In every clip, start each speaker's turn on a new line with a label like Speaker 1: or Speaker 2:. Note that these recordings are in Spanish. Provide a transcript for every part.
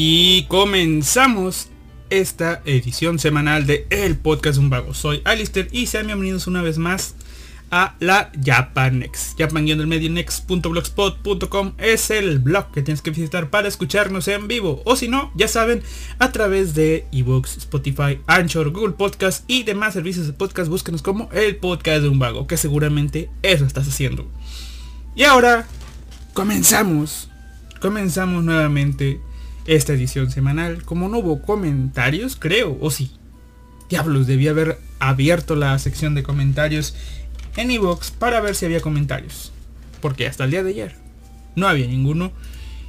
Speaker 1: Y comenzamos esta edición semanal de El Podcast Un Vago. Soy Alistair y sean bienvenidos una vez más a la Japanex. Japan-next.blogspot.com es el blog que tienes que visitar para escucharnos en vivo. O si no, ya saben, a través de ebooks, Spotify, Anchor, Google Podcast y demás servicios de podcast, búsquenos como el podcast de un vago, que seguramente eso estás haciendo. Y ahora, comenzamos. Comenzamos nuevamente esta edición semanal. Como no hubo comentarios, creo, o sí. Diablos, debía haber abierto la sección de comentarios en iVoox para ver si había comentarios. Porque hasta el día de ayer no había ninguno.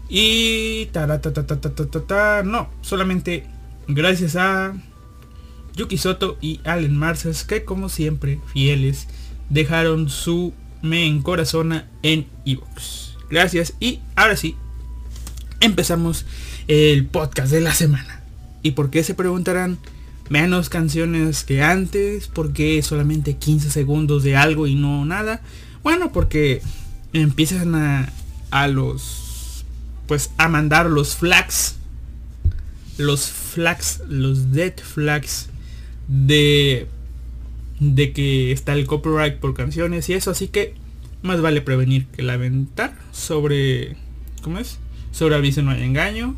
Speaker 1: Y ta, ta, ta, ta, ta, no, solamente gracias a Yuki Soto y Allen Marsas que como siempre fieles dejaron su me encorazona en iVoox. Gracias y ahora sí empezamos el podcast de la semana. ¿Y por qué se preguntarán? menos canciones que antes, porque solamente 15 segundos de algo y no nada. Bueno, porque empiezan a, a los, pues a mandar los flags, los flags, los dead flags de, de que está el copyright por canciones y eso, así que más vale prevenir que lamentar sobre, ¿cómo es? Sobre aviso no hay engaño,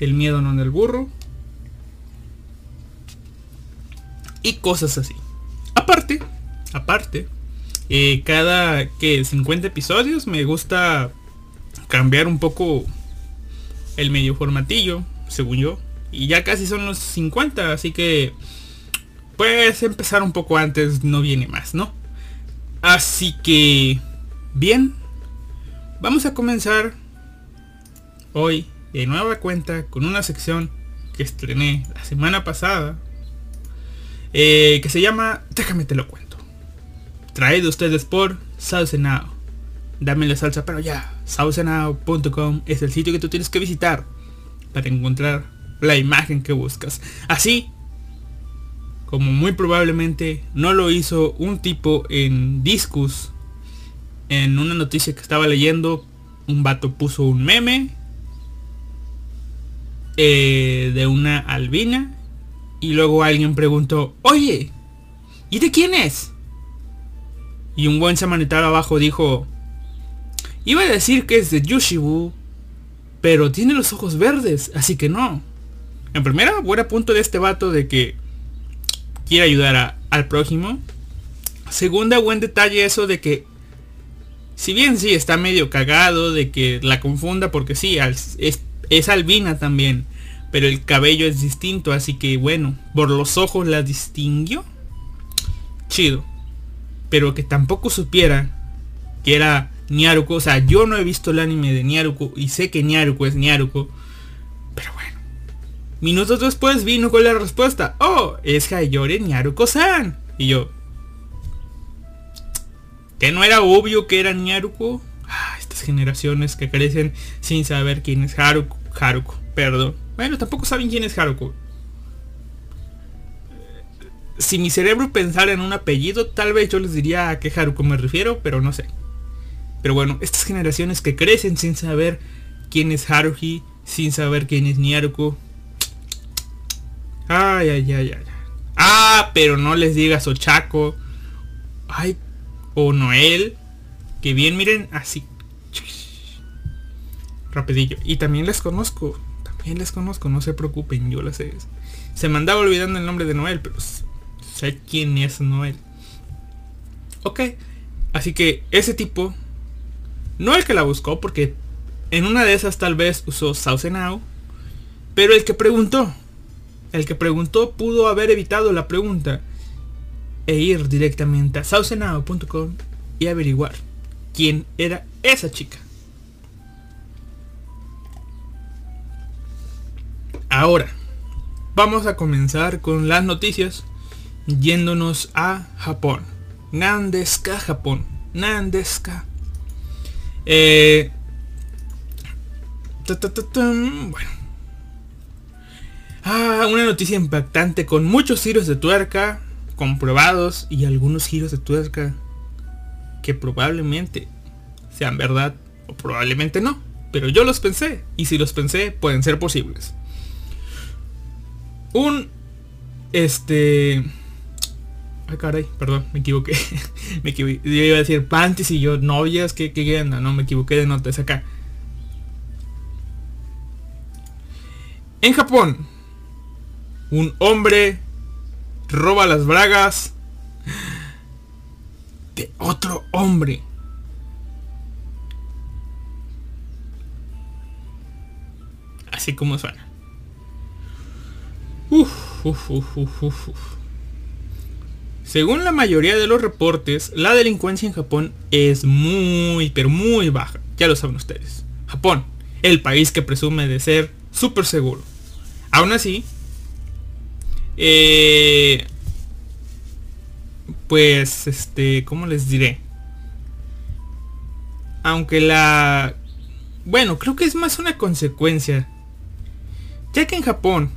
Speaker 1: el miedo no en el burro y cosas así. Aparte, aparte, eh, cada que 50 episodios me gusta cambiar un poco el medio formatillo, según yo. Y ya casi son los 50, así que pues empezar un poco antes no viene más, ¿no? Así que, bien, vamos a comenzar hoy de nueva cuenta con una sección que estrené la semana pasada eh, que se llama Déjame te lo cuento. Traído ustedes por Sausenao. Dame la salsa, pero ya. Sausenao.com es el sitio que tú tienes que visitar para encontrar la imagen que buscas. Así como muy probablemente no lo hizo un tipo en Discus. En una noticia que estaba leyendo, un vato puso un meme eh, de una albina y luego alguien preguntó, oye, ¿y de quién es? Y un buen samaritano abajo dijo, iba a decir que es de Yushibu, pero tiene los ojos verdes, así que no. En primera, buen punto de este vato de que quiere ayudar al prójimo. Segunda, buen detalle eso de que, si bien sí está medio cagado de que la confunda, porque sí, es, es albina también pero el cabello es distinto, así que bueno, por los ojos la distinguió. Chido. Pero que tampoco supiera que era Nyaruko. O sea, yo no he visto el anime de Nyaruko y sé que Nyaruko es Nyaruko. Pero bueno. Minutos después vino con la respuesta. Oh, es Hayore Nyaruko-san. Y yo. Que no era obvio que era Nyaruko. Generaciones que crecen sin saber quién es Haruko. Haruko, perdón. Bueno, tampoco saben quién es Haruko. Si mi cerebro pensara en un apellido, tal vez yo les diría a qué Haruko me refiero, pero no sé. Pero bueno, estas generaciones que crecen sin saber quién es Haruhi, sin saber quién es Nyaruko. Ay, ay, ay, ay. Ah, pero no les digas Ochako. Ay, o Noel. Que bien, miren, así. Rapidillo. Y también les conozco les conozco, no se preocupen, yo las sé. Se me andaba olvidando el nombre de Noel, pero sé quién es Noel. Ok, así que ese tipo, no el que la buscó, porque en una de esas tal vez usó Sausenao, pero el que preguntó, el que preguntó pudo haber evitado la pregunta e ir directamente a sausenao.com y averiguar quién era esa chica. Ahora, vamos a comenzar con las noticias yéndonos a Japón. Nandeska, Japón. Nandeska. Eh, bueno. Ah, una noticia impactante con muchos giros de tuerca comprobados y algunos giros de tuerca que probablemente sean verdad o probablemente no pero yo los pensé. Y si los pensé, pueden ser posibles. Un... Este... Ay, caray, perdón, me equivoqué. me equivoqué. Yo iba a decir panties y yo novias, que qué No, me equivoqué de notas acá. En Japón, un hombre roba las bragas de otro hombre. Así como suena. Según la mayoría de los reportes, la delincuencia en Japón es muy, pero muy baja. Ya lo saben ustedes. Japón, el país que presume de ser súper seguro. Aún así, eh, pues, este, ¿cómo les diré? Aunque la... Bueno, creo que es más una consecuencia. Ya que en Japón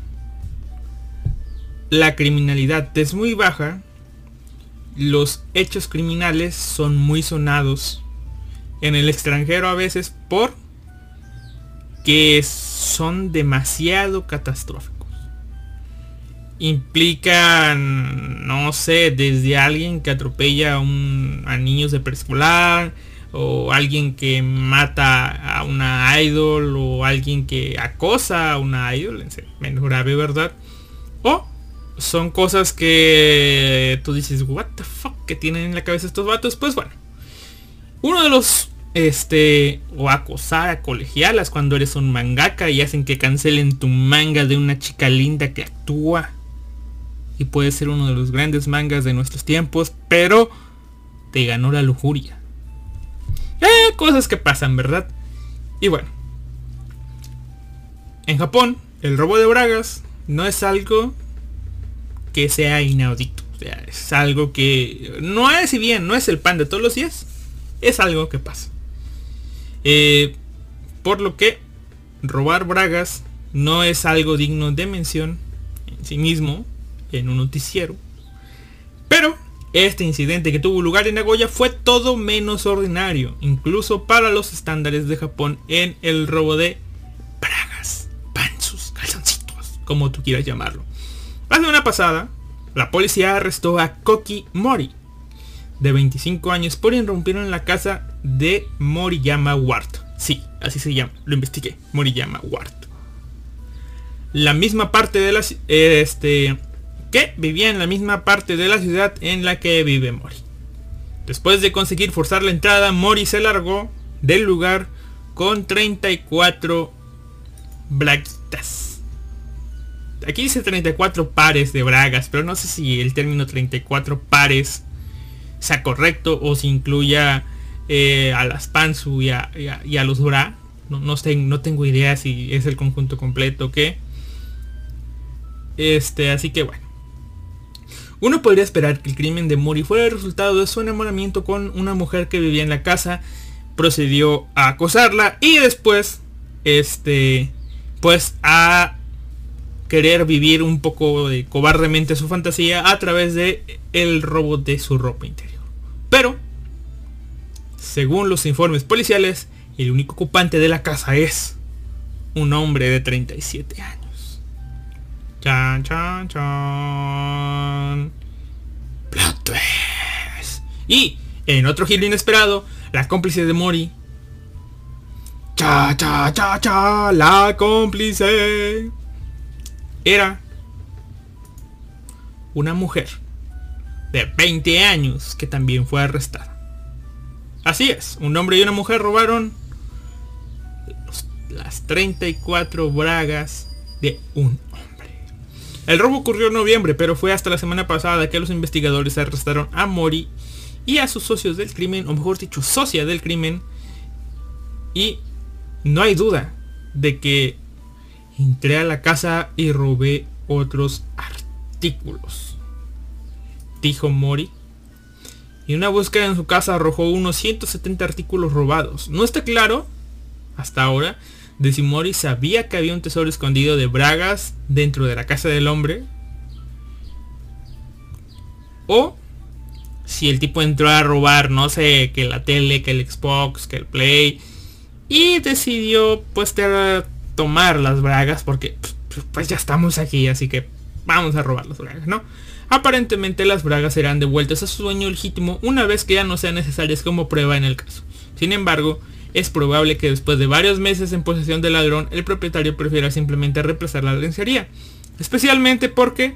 Speaker 1: la criminalidad es muy baja, los hechos criminales son muy sonados en el extranjero a veces por que son demasiado catastróficos. Implican, no sé, desde alguien que atropella a, un, a niños de preescolar, o alguien que mata a una idol, o alguien que acosa a una idol, menos grave, ¿verdad? O son cosas que tú dices, what the fuck, que tienen en la cabeza estos vatos, pues bueno. Uno de los este o acosar a colegialas cuando eres un mangaka y hacen que cancelen tu manga de una chica linda que actúa y puede ser uno de los grandes mangas de nuestros tiempos, pero te ganó la lujuria. Cosas que pasan, ¿verdad? Y bueno. En Japón, el robo de bragas no es algo que sea inaudito. O sea, es algo que no es, si bien no es el pan de todos los días, es algo que pasa. Eh, por lo que robar bragas no es algo digno de mención en sí mismo, en un noticiero. Pero este incidente que tuvo lugar en Nagoya fue todo menos ordinario, incluso para los estándares de Japón en el robo de bragas, panzos, calzoncitos, como tú quieras llamarlo. La semana pasada, la policía arrestó a Koki Mori, de 25 años, por irrumpir en la casa de Moriyama Ward. Sí, así se llama, lo investigué, Moriyama Ward. La misma parte de la... Este, que vivía en la misma parte de la ciudad en la que vive Mori. Después de conseguir forzar la entrada, Mori se largó del lugar con 34 braguitas. Aquí dice 34 pares de bragas, pero no sé si el término 34 pares sea correcto o si incluya eh, a las pansu y a, los bra. No, no, no tengo idea si es el conjunto completo o qué. Este, así que bueno. Uno podría esperar que el crimen de Mori fuera el resultado de su enamoramiento con una mujer que vivía en la casa, procedió a acosarla y después, este, pues a querer vivir un poco de cobardemente su fantasía a través de el robo de su ropa interior. Pero, según los informes policiales, el único ocupante de la casa es un hombre de 37 años. Chan, chan, chan. Plot twist. Y en otro giro inesperado, la cómplice de Mori. Cha, cha, cha, cha, la cómplice. Era una mujer de 20 años que también fue arrestada. Así es, un hombre y una mujer robaron las 34 bragas de un el robo ocurrió en noviembre, pero fue hasta la semana pasada que los investigadores arrestaron a Mori y a sus socios del crimen, o mejor dicho, socia del crimen. Y no hay duda de que entré a la casa y robé otros artículos. Dijo Mori. Y una búsqueda en su casa arrojó unos 170 artículos robados. No está claro, hasta ahora, de si Mori sabía que había un tesoro escondido de bragas dentro de la casa del hombre. O si el tipo entró a robar, no sé, que la tele, que el Xbox, que el Play. Y decidió pues tomar las bragas porque pues, pues ya estamos aquí, así que vamos a robar las bragas, ¿no? Aparentemente las bragas serán devueltas a su dueño legítimo una vez que ya no sean necesarias como prueba en el caso. Sin embargo, es probable que después de varios meses en posesión del ladrón, el propietario prefiera simplemente represar la lencería. Especialmente porque,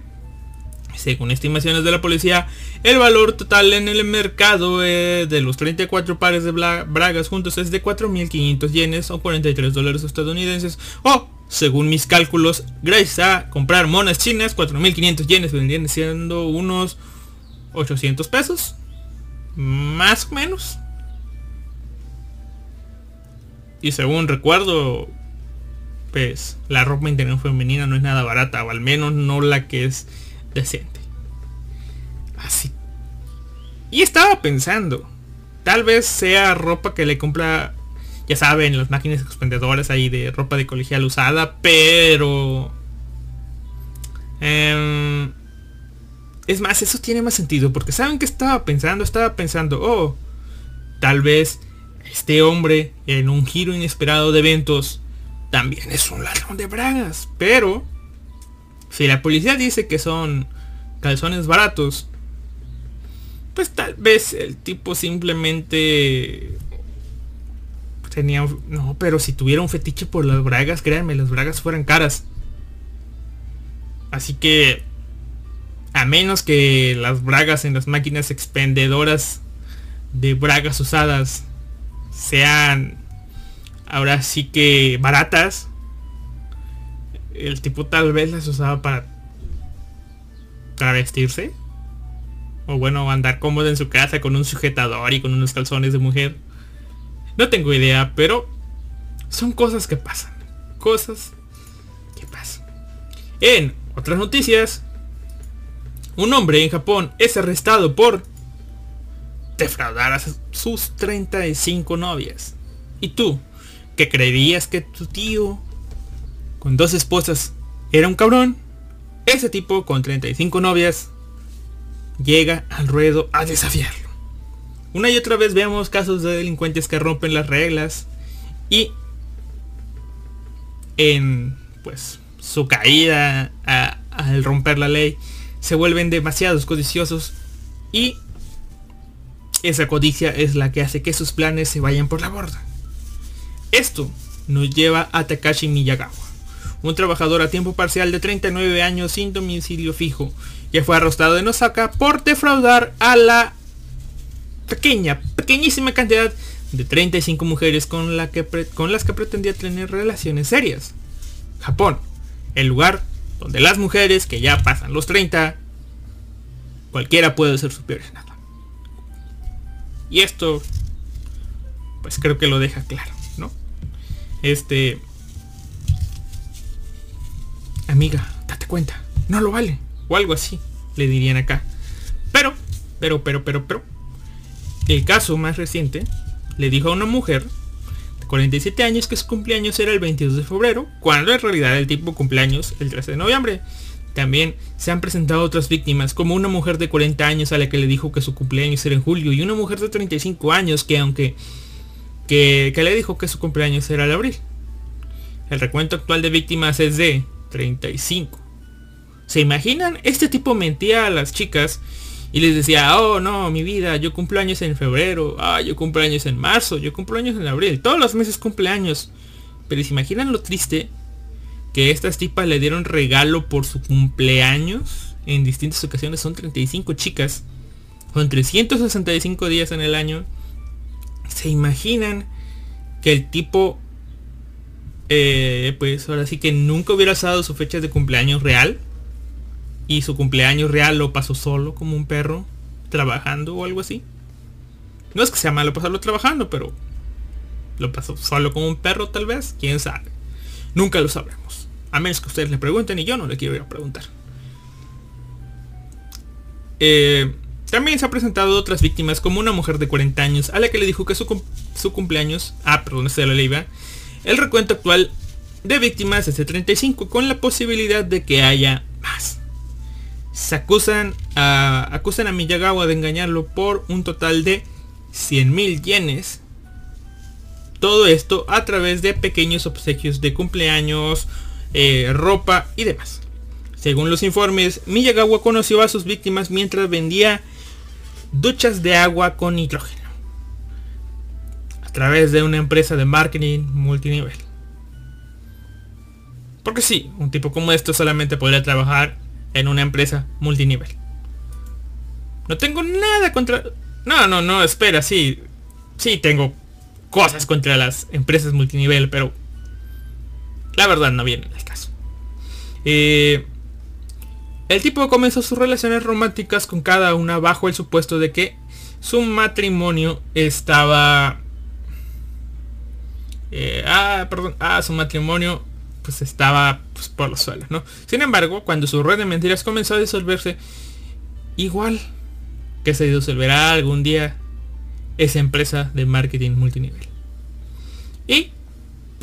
Speaker 1: según estimaciones de la policía, el valor total en el mercado eh, de los 34 pares de bragas juntos es de 4.500 yenes o 43 dólares estadounidenses o según mis cálculos, gracias a comprar monas chinas, 4.500 yenes vendrían siendo unos 800 pesos. Más o menos. Y según recuerdo, pues la ropa interior femenina no es nada barata, o al menos no la que es decente. Así. Y estaba pensando, tal vez sea ropa que le compra ya saben, las máquinas expendedoras ahí de ropa de colegial usada, pero... Em, es más, eso tiene más sentido, porque ¿saben que estaba pensando? Estaba pensando, oh, tal vez este hombre en un giro inesperado de eventos también es un ladrón de bragas, pero si la policía dice que son calzones baratos, pues tal vez el tipo simplemente tenía... No, pero si tuviera un fetiche por las bragas, créanme, las bragas fueran caras. Así que... A menos que las bragas en las máquinas expendedoras de bragas usadas sean ahora sí que baratas. El tipo tal vez las usaba para para vestirse. O bueno, andar cómodo en su casa con un sujetador y con unos calzones de mujer. No tengo idea, pero son cosas que pasan. Cosas que pasan. En otras noticias, un hombre en Japón es arrestado por defraudar a sus 35 novias. ¿Y tú? ¿Que creías que tu tío con dos esposas era un cabrón? Ese tipo con 35 novias llega al ruedo a desafiar. Una y otra vez vemos casos de delincuentes que rompen las reglas y en pues su caída al romper la ley se vuelven demasiados codiciosos y esa codicia es la que hace que sus planes se vayan por la borda. Esto nos lleva a Takashi Miyagawa, un trabajador a tiempo parcial de 39 años sin domicilio fijo, que fue arrestado en Osaka por defraudar a la pequeña, pequeñísima cantidad de 35 mujeres con, las que pretendía tener relaciones serias. Japón, el lugar donde las mujeres que ya pasan los 30, cualquiera puede ser a nada. Y esto, pues creo que lo deja claro, ¿no? Este... Amiga, date cuenta, no lo vale. O algo así, le dirían acá. Pero, pero, pero, pero, pero, el caso más reciente le dijo a una mujer de 47 años que su cumpleaños era el 22 de febrero, cuando en realidad el tipo cumpleaños el 13 de noviembre. También se han presentado otras víctimas, como una mujer de 40 años a la que le dijo que su cumpleaños era en julio y una mujer de 35 años que aunque que, le dijo que su cumpleaños era el abril. El recuento actual de víctimas es de 35. ¿Se imaginan? Este tipo mentía a las chicas y les decía, oh no, mi vida, yo cumplo años en febrero, ah, yo cumplo años en marzo, yo cumplo años en abril, todos los meses cumpleaños. Pero ¿se imaginan lo triste? Que estas tipas le dieron regalo por su cumpleaños en distintas ocasiones, son 35 chicas, con 365 días en el año. ¿Se imaginan que el tipo, eh, pues ahora sí que nunca hubiera usado su fecha de cumpleaños real? y su cumpleaños real lo pasó solo como un perro trabajando o algo así. No es que sea malo pasarlo trabajando, pero lo pasó solo como un perro tal vez, quién sabe. Nunca lo sabremos. A menos que ustedes le pregunten y yo no le quiero ir a preguntar. Eh, también se ha presentado otras víctimas como una mujer de 40 años a la que le dijo que su, su cumpleaños... Ah, perdón, se lo iba. El recuento actual de víctimas es de 35 con la posibilidad de que haya más se acusan a, acusan a Miyagawa de engañarlo por un total de 100 mil yenes. todo esto a través de pequeños obsequios de cumpleaños, eh, ropa y demás. Según los informes, Miyagawa conoció a sus víctimas mientras vendía duchas de agua con nitrógeno a través de una empresa de marketing multinivel. Porque sí, un tipo como esto solamente podría trabajar en una empresa multinivel. No tengo nada contra... No, no, no, espera, sí. Sí, tengo cosas contra las empresas multinivel, pero... La verdad no viene el caso. Eh, el tipo comenzó sus relaciones románticas con cada una bajo el supuesto de que su matrimonio estaba... Eh, ah, perdón. Ah, su matrimonio pues estaba pues, por los suelos, ¿no? Sin embargo, cuando su red de mentiras comenzó a disolverse, igual que se disolverá algún día esa empresa de marketing multinivel. Y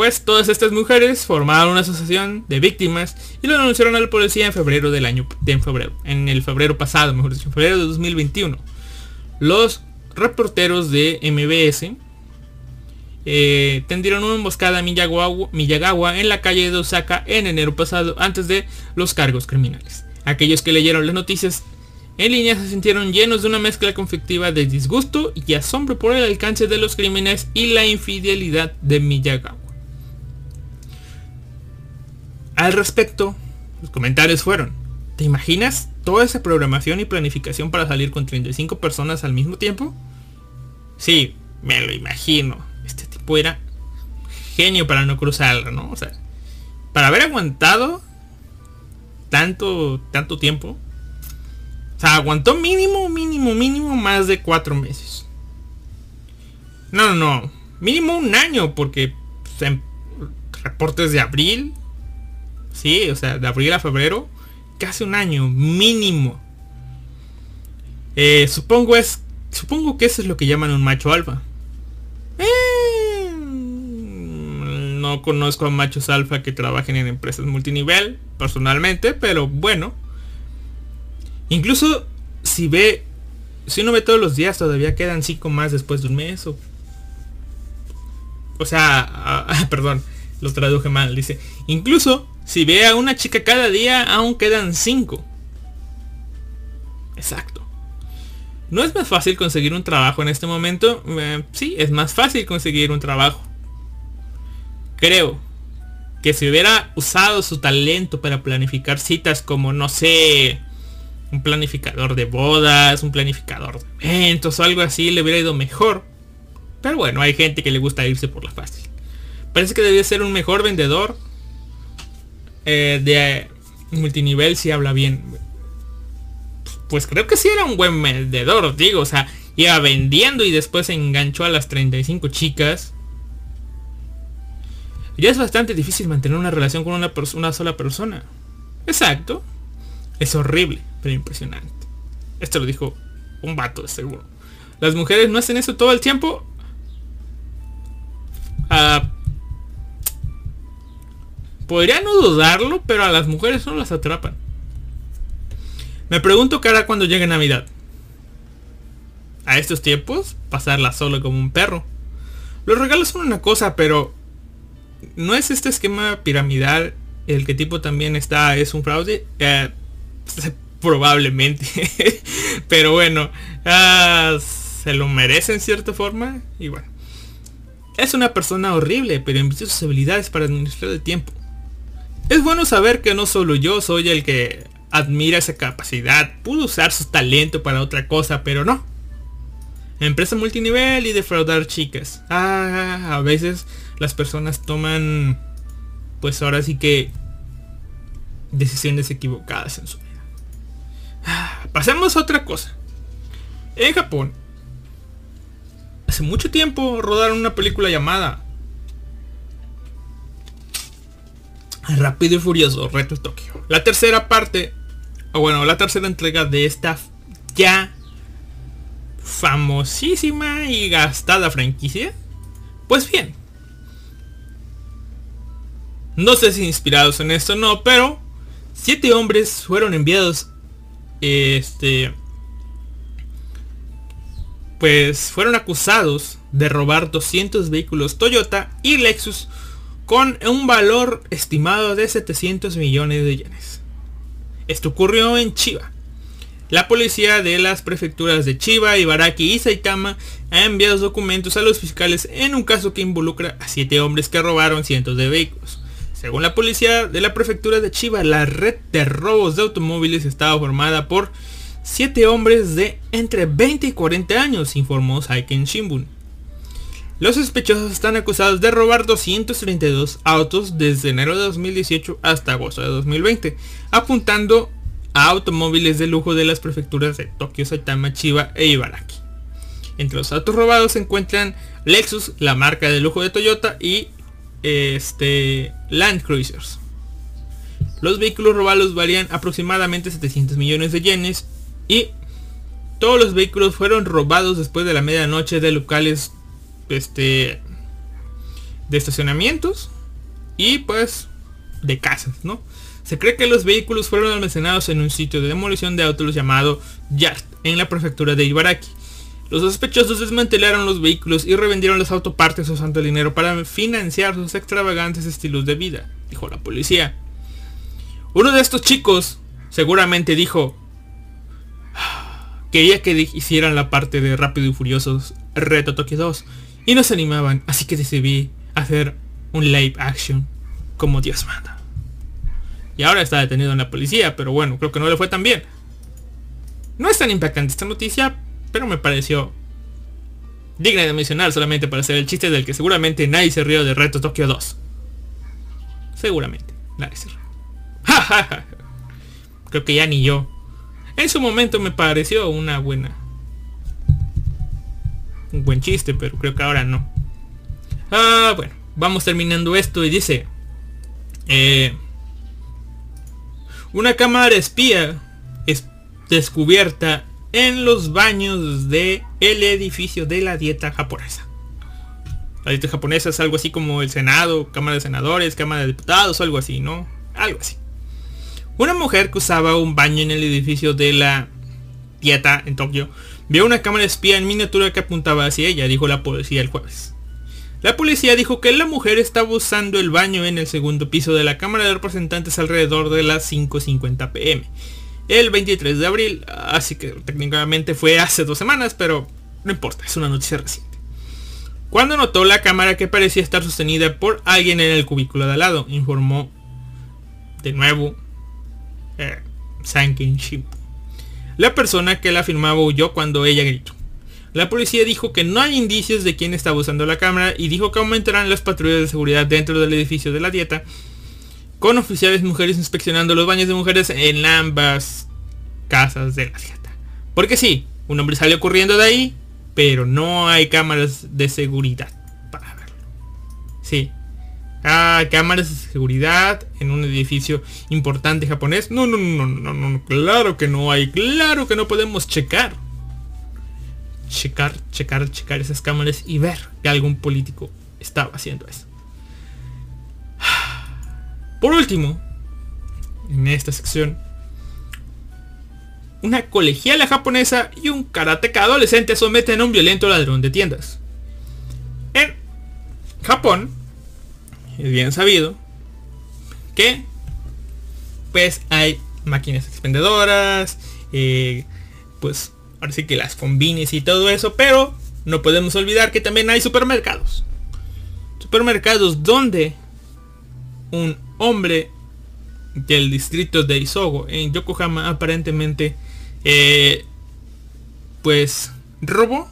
Speaker 1: pues todas estas mujeres formaron una asociación de víctimas y lo anunciaron a la policía en febrero del año, en febrero, en el febrero pasado, mejor dicho, en febrero de 2021. Los reporteros de MBS eh, tendieron una emboscada a Miyagawa, en la calle de Osaka en enero pasado antes de los cargos criminales. Aquellos que leyeron las noticias en línea se sintieron llenos de una mezcla conflictiva de disgusto y asombro por el alcance de los crímenes y la infidelidad de Miyagawa. Al respecto, los comentarios fueron, ¿te imaginas toda esa programación y planificación para salir con 35 personas al mismo tiempo? Sí, me lo imagino. Este tipo era genio para no cruzar, ¿no? O sea, para haber aguantado tanto, tanto tiempo. O sea, aguantó mínimo, mínimo, mínimo más de cuatro meses. No, no, no. Mínimo un año, porque reportes de abril Sí, o sea, de abril a febrero, casi un año mínimo. Eh, supongo es, supongo que eso es lo que llaman un macho alfa. Eh, no conozco a machos alfa que trabajen en empresas multinivel, personalmente, pero bueno. Incluso si ve, si uno ve todos los días, todavía quedan cinco más después de un mes. O, o sea, perdón, lo traduje mal. Dice, incluso si ve a una chica cada día, aún quedan 5. Exacto. ¿No es más fácil conseguir un trabajo en este momento? Eh, sí, es más fácil conseguir un trabajo. Creo que si hubiera usado su talento para planificar citas como, no sé, un planificador de bodas, un planificador de eventos o algo así, le hubiera ido mejor. Pero bueno, hay gente que le gusta irse por la fácil. Parece que debía ser un mejor vendedor eh, de multinivel si habla bien. Pues creo que sí era un buen vendedor, digo, o sea, iba vendiendo y después se enganchó a las 35 chicas. Ya es bastante difícil mantener una relación con una, sola persona. Exacto. Es horrible, pero impresionante. Esto lo dijo un vato seguro. Las mujeres no hacen eso todo el tiempo. Ah, Podría no dudarlo, pero a las mujeres no las atrapan. Me pregunto qué hará cuando llegue Navidad. A estos tiempos, pasarla solo como un perro. Los regalos son una cosa, pero ¿no es este esquema piramidal el que tipo también está, es un fraude? Eh, probablemente. pero bueno, ah, se lo merece en cierta forma. Y bueno. Es una persona horrible, pero envició sus habilidades para administrar el tiempo. Es bueno saber que no solo yo soy el que admira esa capacidad. Pudo usar su talento para otra cosa, pero no. Empresa multinivel y defraudar chicas. Ah, a veces las personas toman, pues ahora sí que, decisiones equivocadas en su vida. Ah, pasemos a otra cosa. En Japón, hace mucho tiempo rodaron una película llamada Rápido y Furioso, Reto Tokio. La tercera parte, o bueno, la tercera entrega de esta ya famosísima y gastada franquicia. Pues bien. No sé si inspirados en esto o no, pero siete hombres fueron enviados este pues fueron acusados de robar 200 vehículos Toyota y Lexus con un valor estimado de 700 millones de yenes. Esto ocurrió en Chiba. La policía de las prefecturas de Chiba, Ibaraki y Saitama ha enviado documentos a los fiscales en un caso que involucra a siete hombres que robaron cientos de vehículos. Según la policía de la prefectura de Chiba, la red de robos de automóviles estaba formada por siete hombres de entre 20 y 40 años, informó Saiken Shimbun. Los sospechosos están acusados de robar 232 autos desde enero de 2018 hasta agosto de 2020, apuntando a automóviles de lujo de las prefecturas de Tokio, Saitama, Chiba e Ibaraki. Entre los autos robados se encuentran Lexus, la marca de lujo de Toyota, y este Land Cruisers. Los vehículos robados valían aproximadamente 700 millones de yenes y todos los vehículos fueron robados después de la medianoche de locales este, de estacionamientos y pues de casas, ¿no? Se cree que los vehículos fueron almacenados en un sitio de demolición de autos llamado Yard, en la prefectura de Ibaraki. Los sospechosos desmantelaron los vehículos y revendieron las autopartes usando el dinero para financiar sus extravagantes estilos de vida, dijo la policía. Uno de estos chicos seguramente dijo, quería que hicieran la parte de Rápido y Furiosos Reto Tokio 2 y no se animaban, así que decidí hacer un live action como Dios manda. Y ahora está detenido en la policía, pero bueno, creo que no le fue tan bien. No es tan impactante esta noticia, pero me pareció digna de mencionar solamente para hacer el chiste del que seguramente nadie se rió de Reto Tokio 2. Seguramente, nadie se rió. Creo que ya ni yo. En su momento me pareció una buena un buen chiste, pero creo que ahora no. Ah, bueno, vamos terminando esto y dice... Eh, una cámara espía es descubierta en los baños del el edificio de la dieta japonesa. La dieta japonesa es algo así como el Senado, Cámara de Senadores, Cámara de Diputados, algo así, ¿no? Algo así. Una mujer que usaba un baño en el edificio de la dieta en Tokio Vio una cámara espía en miniatura que apuntaba hacia ella, dijo la policía el jueves. La policía dijo que la mujer estaba usando el baño en el segundo piso de la Cámara de Representantes alrededor de las 5.50 pm. El 23 de abril, así que técnicamente fue hace dos semanas, pero no importa, es una noticia reciente. Cuando notó la cámara que parecía estar sostenida por alguien en el cubículo de al lado, informó de nuevo eh, Sankin. La persona que la filmaba huyó cuando ella gritó. La policía dijo que no hay indicios de quién estaba usando la cámara y dijo que aumentarán las patrullas de seguridad dentro del edificio de la dieta con oficiales mujeres inspeccionando los baños de mujeres en ambas casas de la dieta. Porque sí, un hombre salió corriendo de ahí, pero no hay cámaras de seguridad para verlo. Sí, Ah, cámaras de seguridad en un edificio importante japonés. No, no, no, no, no, no, claro que no hay, claro que no podemos checar. Checar, checar, checar esas cámaras y ver que algún político estaba haciendo eso. Por último, en esta sección, una colegiala japonesa y un karateka adolescente someten a un violento ladrón de tiendas. En Japón, es bien sabido que pues hay máquinas expendedoras, eh, pues ahora que las combines y todo eso, pero no podemos olvidar que también hay supermercados. Supermercados donde un hombre del distrito de Isogo en Yokohama aparentemente eh, pues robó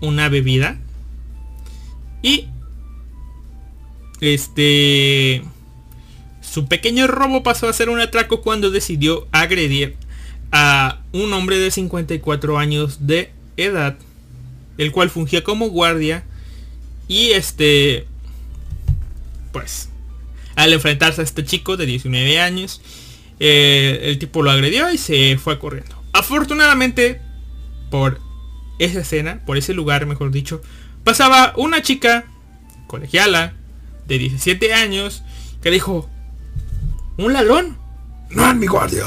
Speaker 1: una bebida y este... Su pequeño robo pasó a ser un atraco cuando decidió agredir a un hombre de 54 años de edad, el cual fungía como guardia y este, pues, al enfrentarse a este chico de 19 años, eh, el tipo lo agredió y se fue corriendo. Afortunadamente, por esa escena, por ese lugar, mejor dicho, pasaba una chica colegiala de 17 años que dijo, ¿un lalón? No en mi guardia.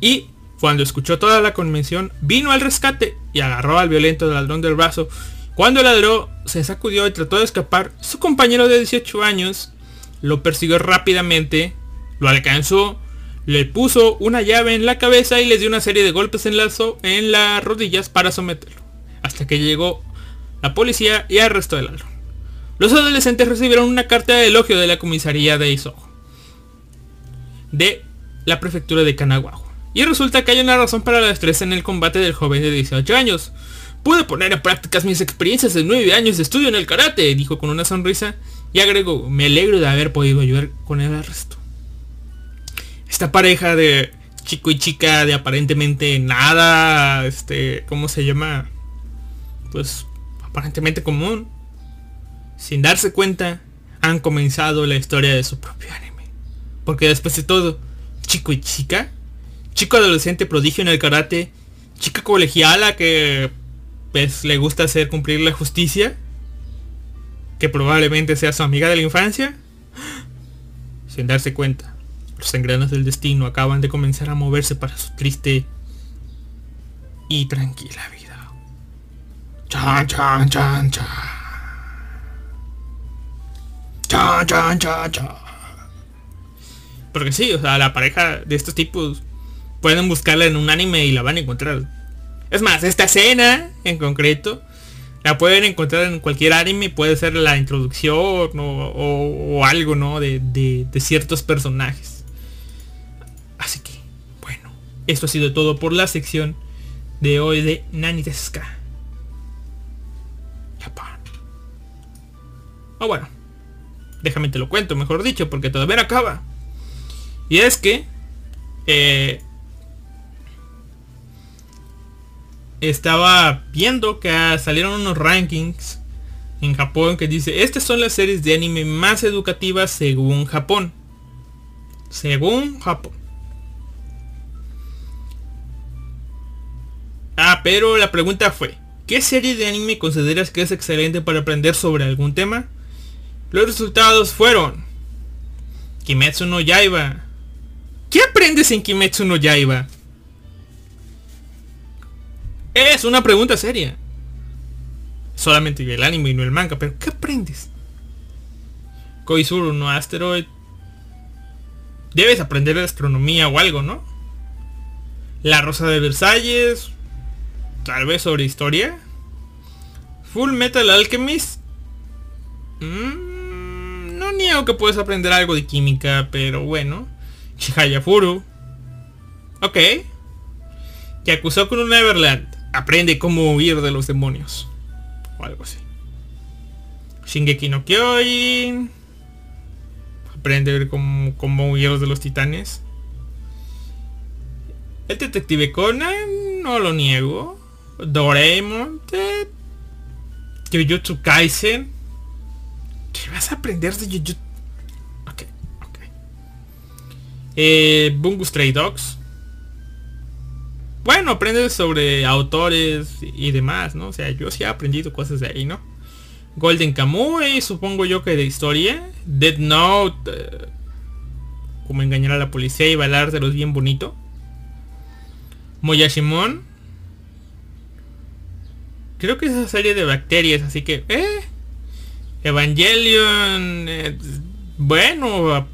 Speaker 1: Y Cuando escuchó toda la convención, vino al rescate y agarró al violento ladrón del brazo. Cuando ladró, se sacudió y trató de escapar. Su compañero de 18 años lo persiguió rápidamente, lo alcanzó, le puso una llave en la cabeza y le dio una serie de golpes en, en las rodillas para someterlo. Hasta que llegó la policía y arrestó al ladrón. Los adolescentes recibieron una carta de elogio de la comisaría de Isojo. De la prefectura de Kanagawa. Y resulta que hay una razón para la estrés en el combate del joven de 18 años. Pude poner en prácticas mis experiencias de 9 años de estudio en el karate, dijo con una sonrisa y agregó, me alegro de haber podido ayudar con el arresto. Esta pareja de chico y chica de aparentemente nada, este, ¿cómo se llama? Pues aparentemente común. Sin darse cuenta, han comenzado la historia de su propio anime. Porque después de todo, chico y chica, chico adolescente prodigio en el karate, chica colegiala que pues le gusta hacer cumplir la justicia, que probablemente sea su amiga de la infancia, sin darse cuenta. Los engranes del destino acaban de comenzar a moverse para su triste y tranquila vida. Chan, chan, chan, chan. Chan, chan, chan, chan. Porque sí, o sea, la pareja de estos tipos pueden buscarla en un anime y la van a encontrar. Es más, esta escena en concreto la pueden encontrar en cualquier anime, puede ser la introducción o, algo, ¿no? De, ciertos personajes. Así que, bueno, esto ha sido todo por la sección de hoy de Nani Teska. Japón. O bueno, déjame te lo cuento, mejor dicho, porque todavía no acaba. Y es que eh, estaba viendo que salieron unos rankings en Japón que dice, estas son las series de anime más educativas según Japón. Según Japón. Ah, pero la pregunta fue, ¿qué serie de anime consideras que es excelente para aprender sobre algún tema? Los resultados fueron Kimetsu no Yaiba. ¿Qué aprendes en Kimetsu no Yaiba? Es una pregunta seria. Solamente el anime y no el manga, pero ¿qué aprendes? Koizuru no Asteroid. Debes aprender de astronomía o algo, ¿no? La Rosa de Versalles. Tal vez sobre historia. Full Metal Alchemist. Mm, no niego que puedes aprender algo de química, pero bueno. Chihaya Furu. Ok. acusó con un Neverland aprende cómo huir de los demonios. O algo así. Shingeki no Kyojin. Aprende cómo, cómo huir de los titanes. El detective Conan, no lo niego. Doraemon. Jujutsu Kaisen. ¿Qué vas a aprender de Jujutsu? Ok, ok. Eh, Bungo Stray Dogs. Bueno, aprendes sobre autores y demás, ¿no? O sea, yo sí he aprendido cosas de ahí, ¿no? Golden Kamuy, supongo yo que de historia. Dead Note, eh, como engañar a la policía y bailárselos bien bonito. Moyashimon. Creo que es esa serie de bacterias, así que... Eh, Evangelion. Eh, bueno,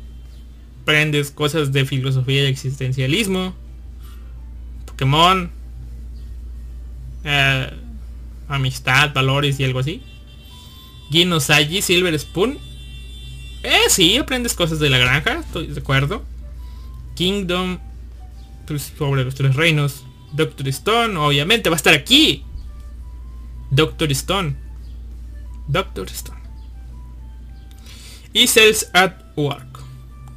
Speaker 1: aprendes cosas de filosofía y existencialismo. Pokémon. Eh, amistad, valores y algo así. Ginosagi, Silver Spoon. Eh, sí, aprendes cosas de la granja, estoy de acuerdo. Kingdom, pues, sobre los tres reinos. Doctor Stone, obviamente, va a estar aquí. Doctor Stone. Doctor Stone. Y Cells at Work.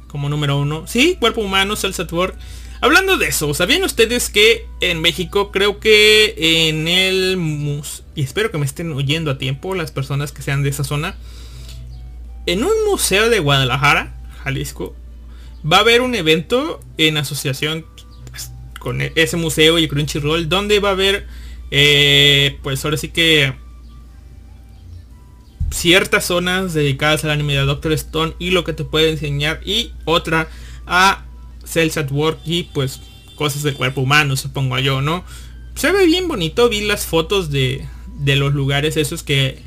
Speaker 1: Como número uno. Sí, cuerpo humano, Cells at Work. Hablando de eso, ¿sabían ustedes que en México creo que en el mus y espero que me estén oyendo a tiempo las personas que sean de esa zona, en un museo de Guadalajara, Jalisco, va a haber un evento en asociación con e-, ese museo y Crunchyroll, donde va a haber, eh, pues ahora sí que ciertas zonas dedicadas al anime de Doctor Stone y lo que te puede enseñar y otra a Cells at Work y pues cosas del cuerpo humano, supongo yo, ¿no? Se ve bien bonito, vi las fotos de, de los lugares esos que,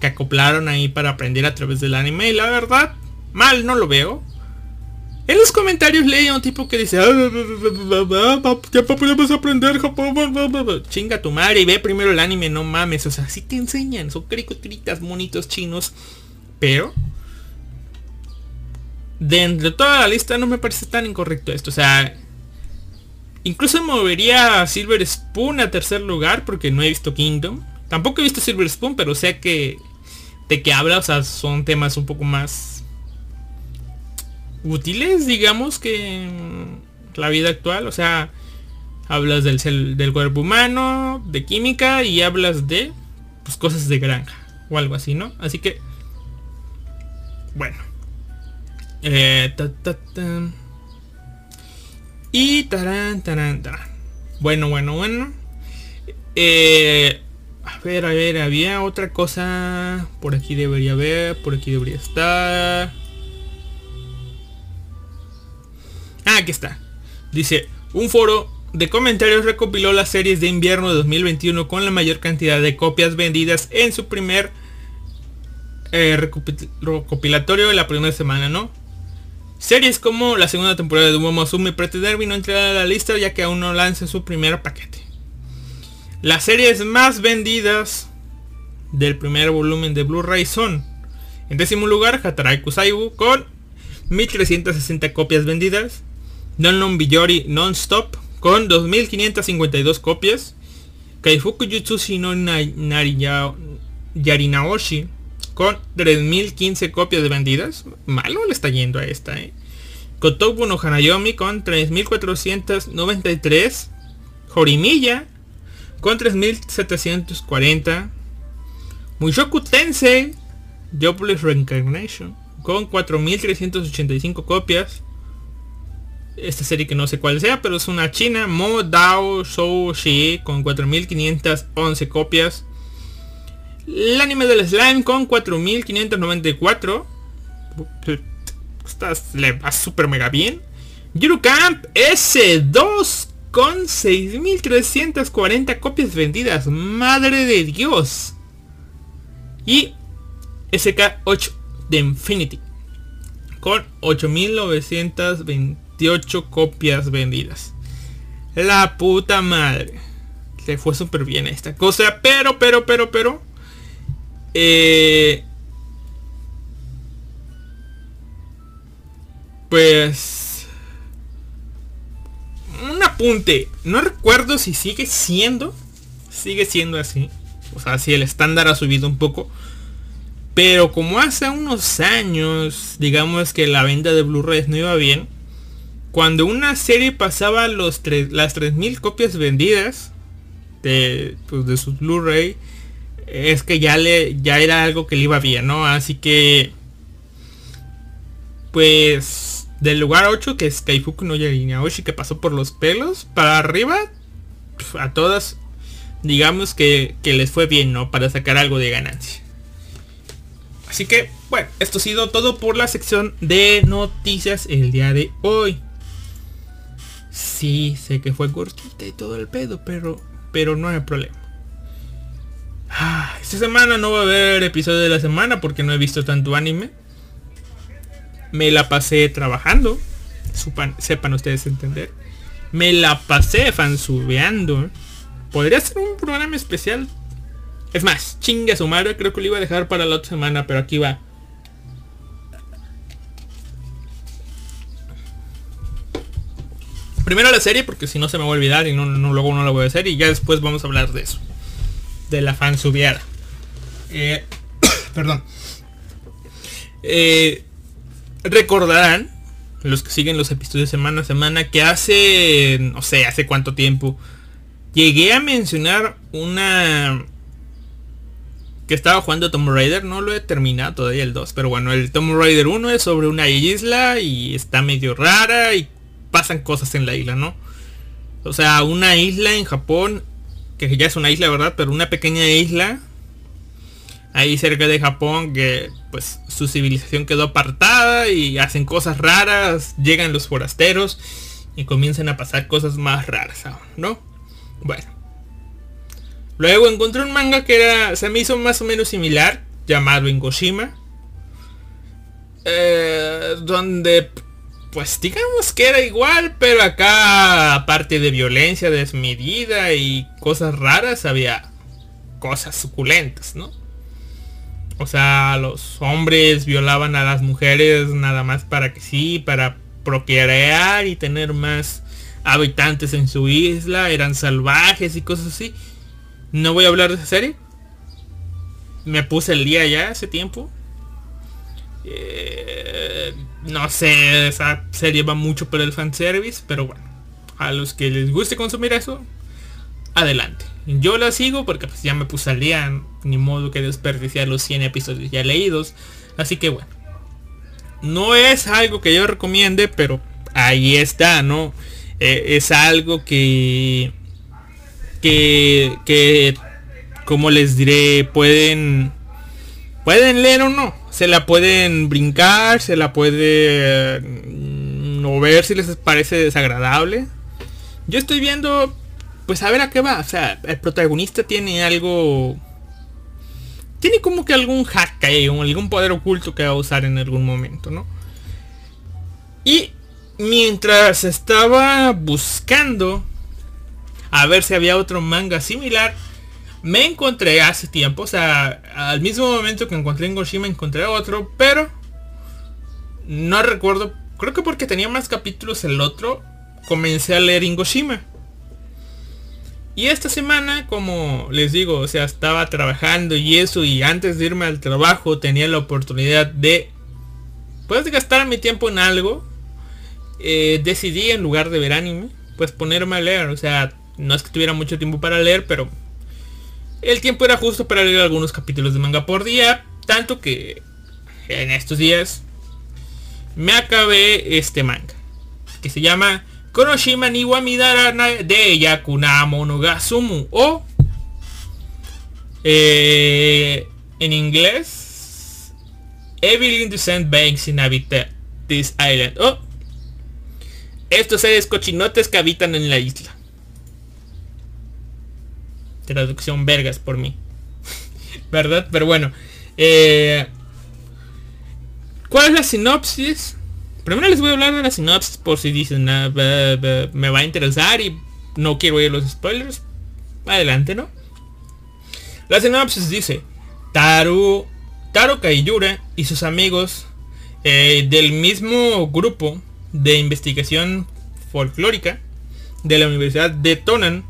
Speaker 1: que acoplaron ahí para aprender a través del anime y la verdad, mal no lo veo. En los comentarios leí a un tipo que dice, ya podemos aprender chinga tu madre y ve primero el anime, no mames, o sea, sí te enseñan, son caricaturitas, monitos chinos, pero de toda la lista no me parece tan incorrecto esto, o sea, incluso movería a Silver Spoon a tercer lugar porque no he visto Kingdom, tampoco he visto Silver Spoon, pero sé que de que habla, o sea, son temas un poco más útiles, digamos, que la vida actual. O sea, hablas del, del cuerpo humano, de química y hablas de pues, cosas de granja o algo así, ¿no? Así que, bueno. Eh, y tarán, tarán, tarán. Bueno, bueno, bueno. Eh, a ver, a ver, había otra cosa. Por aquí debería haber, por aquí debería estar. Ah, aquí está. Dice, un foro de comentarios recopiló las series de invierno de 2021 con la mayor cantidad de copias vendidas en su primer eh, recopilatorio de la primera semana, ¿no? Series como la segunda temporada de Dumo Sumi pretender no entrar a la lista ya que aún no lanza su primer paquete. Las series más vendidas del primer volumen de Blu-ray son en décimo lugar Hatarai Kusaibu con 1360 copias vendidas. Non Biyori Non-Stop con 2552 copias. Kaifuku Jutsushi no Yarinaoshi con 3015 copias vendidas. Malo le está yendo a esta, eh. Kotobu no Hanayomi con 3493. Horimiya con 3740. Mushoku Tensei Jobless Reincarnation con 4385 copias esta serie que no sé cuál sea, pero es una china, Mo Dao Shou Shi, con 4511 copias. El anime del slime con 4594. Estás, le va super mega bien. Yuru Camp S2 con 6340 copias vendidas. Madre de Dios. Y SK8 de Infinity con 8920 copias vendidas. La puta madre. Se fue súper bien esta cosa. Pero, pero, pero, pero. Eh, pues... Un apunte. No recuerdo si sigue siendo. Sigue siendo así. O sea, si el estándar ha subido un poco. Pero como hace unos años, digamos que la venta de Blu-rays no iba bien cuando una serie pasaba los las 3000 copias vendidas de, pues, de su Blu-ray, es que ya le ya era algo que le iba bien, ¿no? Así que pues del lugar 8 que es Kaifuku no Yarinaoshi que pasó por los pelos para arriba a todas digamos que, que les fue bien, ¿no? Para sacar algo de ganancia. Así que, bueno, esto ha sido todo por la sección de noticias el día de hoy. Sí, sé que fue cortita y todo el pedo, pero, pero no hay problema. Ah, esta semana no va a haber episodio de la semana porque no he visto tanto anime. Me la pasé trabajando. sepan ustedes entender. Me la pasé fansubeando. Podría ser un programa especial. Es más, chinga su madre, creo que lo iba a dejar para la otra semana, pero aquí va. Primero la serie porque si no se me va a olvidar y no, luego no la voy a hacer y ya después vamos a hablar de eso. De la fan subiada. Eh, perdón. Eh, recordarán los que siguen los episodios semana a semana que hace, no sé, hace cuánto tiempo, llegué a mencionar una que estaba jugando Tomb Raider, no lo he terminado todavía el 2, pero bueno, el Tomb Raider 1 es sobre una isla y está medio rara y pasan cosas en la isla, ¿no? O sea, una isla en Japón, que ya es una isla, ¿verdad? Pero una pequeña isla ahí cerca de Japón que pues su civilización quedó apartada y hacen cosas raras, llegan los forasteros, y comienzan a pasar cosas más raras ¿no? Bueno. Luego encontré un manga que era, se me hizo más o menos similar, llamado Ingoshima. Eh, donde, pues digamos que era igual, pero acá, aparte de violencia desmedida y cosas raras, había cosas suculentas, ¿no? O sea, los hombres violaban a las mujeres nada más para que sí, para procrear y tener más habitantes en su isla, eran salvajes y cosas así. No voy a hablar de esa serie. Me puse el día ya hace tiempo. Eh, no sé, esa serie va mucho por el fanservice, pero bueno. A los que les guste consumir eso, adelante. Yo la sigo porque pues ya me puse al ni modo que desperdiciar los 100 episodios ya leídos. Así que bueno. No es algo que yo recomiende, pero ahí está, ¿no? Eh, es algo que, que, que, como les diré, pueden, pueden leer o no. Se la pueden brincar, se la puede no ver si les parece desagradable. Yo estoy viendo pues a ver a qué va. O sea, el protagonista tiene algo... Tiene como que algún hack ahí, o algún poder oculto que va a usar en algún momento, ¿no? Y mientras estaba buscando a ver si había otro manga similar, me encontré hace tiempo, o sea, al mismo momento que encontré en Goshima encontré otro, pero no recuerdo, creo que porque tenía más capítulos el otro, comencé a leer Ingoshima. Y esta semana, como les digo, o sea, estaba trabajando y eso, y antes de irme al trabajo tenía la oportunidad de, pues, gastar mi tiempo en algo. Eh, decidí, en lugar de ver anime, pues ponerme a leer. O sea, no es que tuviera mucho tiempo para leer, pero el tiempo era justo para leer algunos capítulos de manga por día. Tanto que en estos días me acabé este manga. Que se llama Konoshima ni de Yakuna Monogasumu o eh, en inglés Evelyn Descent Banks inhabita this island o estos seres cochinotes que habitan en la isla traducción vergas por mí verdad pero bueno eh, ¿cuál es la sinopsis? Primero les voy a hablar de la sinopsis por si dicen, ah, me va a interesar y no quiero oír los spoilers. Adelante, ¿no? La sinopsis dice, Taru, Taro Kaiyura y sus amigos eh, del mismo grupo de investigación folclórica de la Universidad de Tonan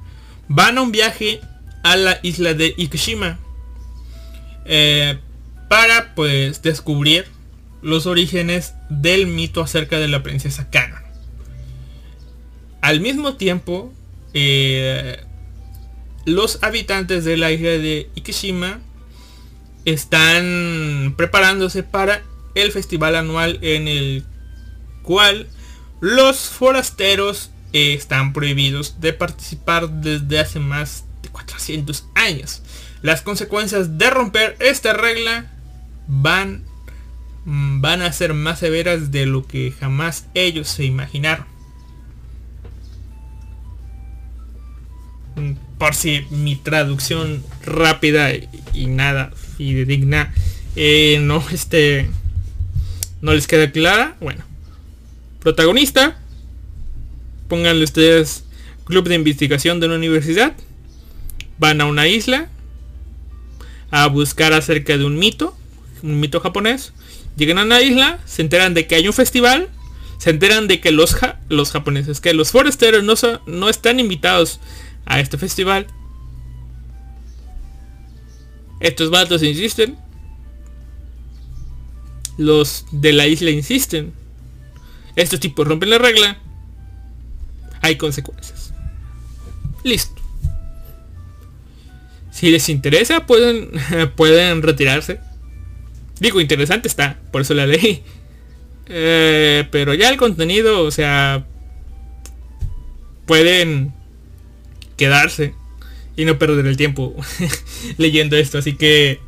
Speaker 1: van a un viaje a la isla de Ikushima eh, para pues descubrir los orígenes del mito acerca de la princesa Kanon. Al mismo tiempo, eh, los habitantes de la isla de Ikishima están preparándose para el festival anual en el cual los forasteros están prohibidos de participar desde hace más 400 años. Las consecuencias de romper esta regla van Mm, van a ser más severas de lo que jamás ellos se imaginaron. Mm, por si mi traducción rápida y nada fidedigna eh, no este no les queda clara. Bueno, protagonista, pónganle ustedes club de investigación de una universidad, van a una isla a buscar acerca de un mito, un mito japonés, Llegan a una isla, se enteran de que hay un festival, se enteran de que los, los japoneses, que los forasteros no, no están invitados a este festival. Estos vatos insisten. Los de la isla insisten. Estos tipos rompen la regla. Hay consecuencias. Listo. Si les interesa pueden, pueden retirarse. Digo, interesante está, por eso la leí. Eh, pero ya el contenido, o sea, pueden quedarse y no perder el tiempo leyendo esto. Así que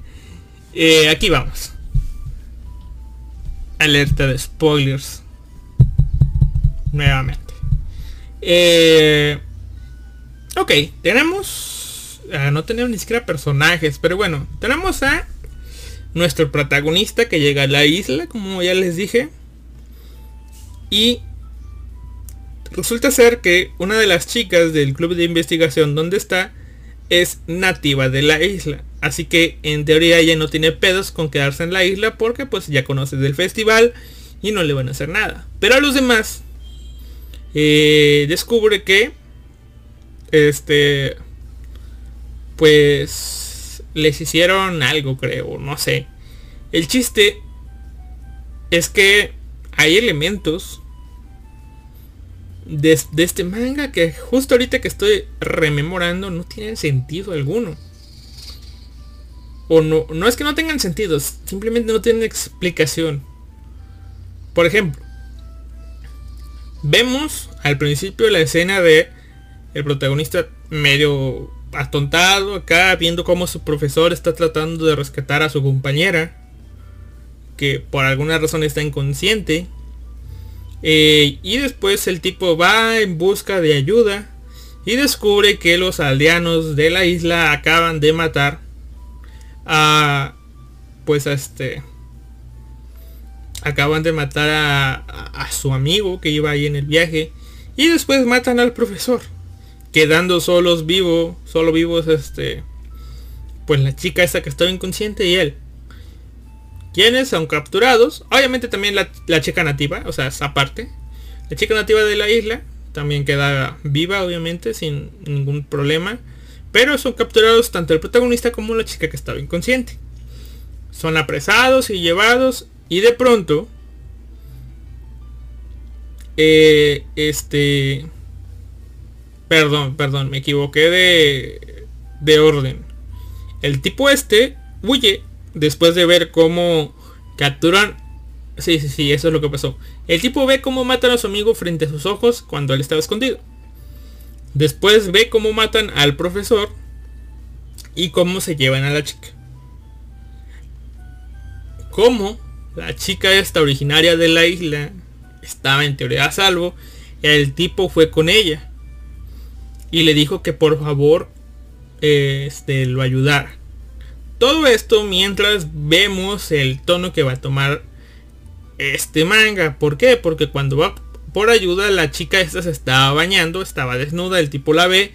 Speaker 1: eh, aquí vamos. Alerta de spoilers. Nuevamente. Eh, ok, tenemos... No tenemos ni siquiera personajes, pero bueno, tenemos a nuestro protagonista que llega a la isla, como ya les dije. Y resulta ser que una de las chicas del club de investigación donde está es nativa de la isla. Así que en teoría ella no tiene pedos con quedarse en la isla porque pues ya conoce del festival y no le van a hacer nada. Pero a los demás eh, descubre que este pues les hicieron algo creo, no sé. El chiste es que hay elementos de, este manga que justo ahorita que estoy rememorando no tienen sentido alguno. O no, no es que no tengan sentido, simplemente no tienen explicación. Por ejemplo, vemos al principio la escena de el protagonista medio atontado acá, viendo cómo su profesor está tratando de rescatar a su compañera, que por alguna razón está inconsciente. Eh, y después el tipo va en busca de ayuda y descubre que los aldeanos de la isla acaban de matar a pues a este acaban de matar a, su amigo que iba ahí en el viaje y después matan al profesor quedando solos vivos solo vivos este pues la chica esa que estaba inconsciente y él quienes son capturados. Obviamente también la, chica nativa, o sea, esa parte. La chica nativa de la isla también queda viva, obviamente, sin ningún problema. Pero son capturados tanto el protagonista como la chica que estaba inconsciente. Son apresados y llevados y de pronto... Eh, este... Perdón, perdón, me equivoqué de, de orden. El tipo este huye después de ver cómo capturan... Sí, sí, sí, eso es lo que pasó. El tipo ve cómo matan a su amigo frente a sus ojos cuando él estaba escondido. Después ve cómo matan al profesor y cómo se llevan a la chica. Cómo la chica esta originaria de la isla estaba en teoría a salvo, el tipo fue con ella y le dijo que por favor este, lo ayudara. Todo esto mientras vemos el tono que va a tomar este manga. ¿Por qué? Porque cuando va por ayuda la chica esta se estaba bañando, estaba desnuda, el tipo la ve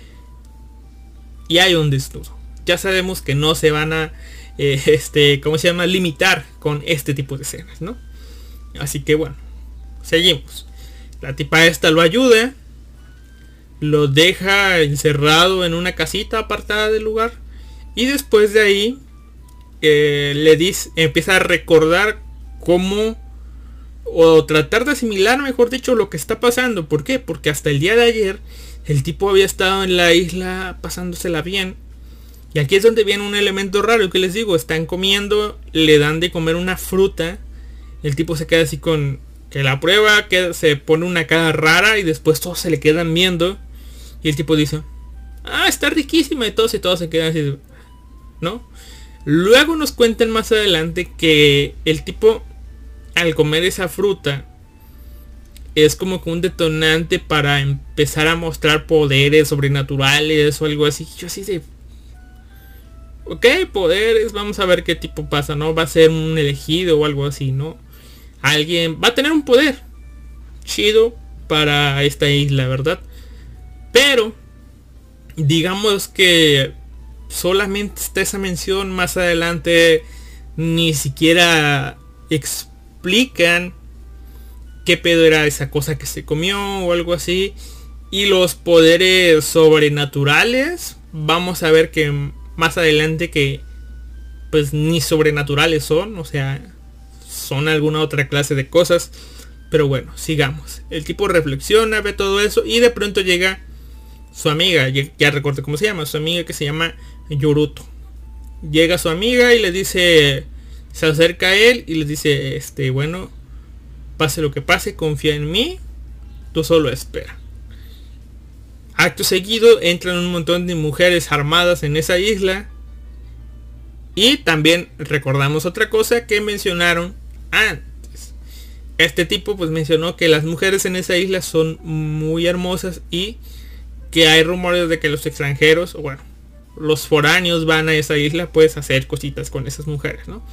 Speaker 1: y hay un desnudo. Ya sabemos que no se van a, eh, este, ¿cómo se llama? Limitar con este tipo de escenas, ¿no? Así que bueno, seguimos. La tipa esta lo ayuda, lo deja encerrado en una casita apartada del lugar y después de ahí le dice, empieza a recordar cómo o tratar de asimilar, mejor dicho, lo que está pasando. ¿Por qué? Porque hasta el día de ayer el tipo había estado en la isla pasándosela bien. Y aquí es donde viene un elemento raro que les digo, están comiendo, le dan de comer una fruta. El tipo se queda así con que la prueba, que se pone una cara rara y después todos se le quedan viendo. Y el tipo dice, ah, está riquísima y todos y todos se quedan así, ¿no? Luego nos cuentan más adelante que el tipo al comer esa fruta es como que un detonante para empezar a mostrar poderes sobrenaturales o algo así. Yo así de... Ok, poderes, vamos a ver qué tipo pasa, ¿no? Va a ser un elegido o algo así, ¿no? Alguien va a tener un poder chido para esta isla, ¿verdad? Pero, digamos que solamente está esa mención más adelante ni siquiera explican qué pedo era esa cosa que se comió o algo así. Y los poderes sobrenaturales vamos a ver que más adelante que pues ni sobrenaturales son o sea son alguna otra clase de cosas. Pero bueno sigamos. El tipo reflexiona ve todo eso y de pronto llega su amiga ya, recuerdo cómo se llama su amiga que se llama Yoruto. Llega su amiga y le dice, se acerca a él y le dice, este, bueno, pase lo que pase, confía en mí, tú solo espera. Acto seguido entran un montón de mujeres armadas en esa isla. Y también recordamos otra cosa que mencionaron antes. este tipo pues mencionó que las mujeres en esa isla son muy hermosas y que hay rumores de que los extranjeros, o bueno, los foráneos van a esa isla pues hacer cositas con esas mujeres, ¿no?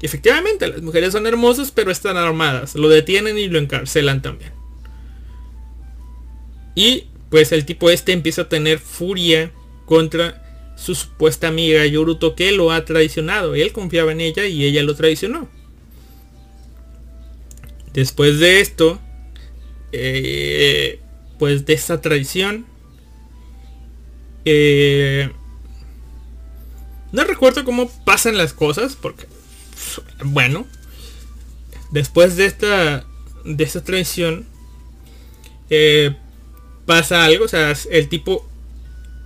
Speaker 1: Y efectivamente, las mujeres son hermosas pero están armadas, lo detienen y lo encarcelan también. Y pues el tipo este empieza a tener furia contra su supuesta amiga Yoruto que lo ha traicionado. Él confiaba en ella y ella lo traicionó. Después de esto, eh, pues de esta traición, eh, no recuerdo cómo pasan las cosas, porque, bueno, después de esta, de esta traición, eh, pasa algo, o sea, el tipo,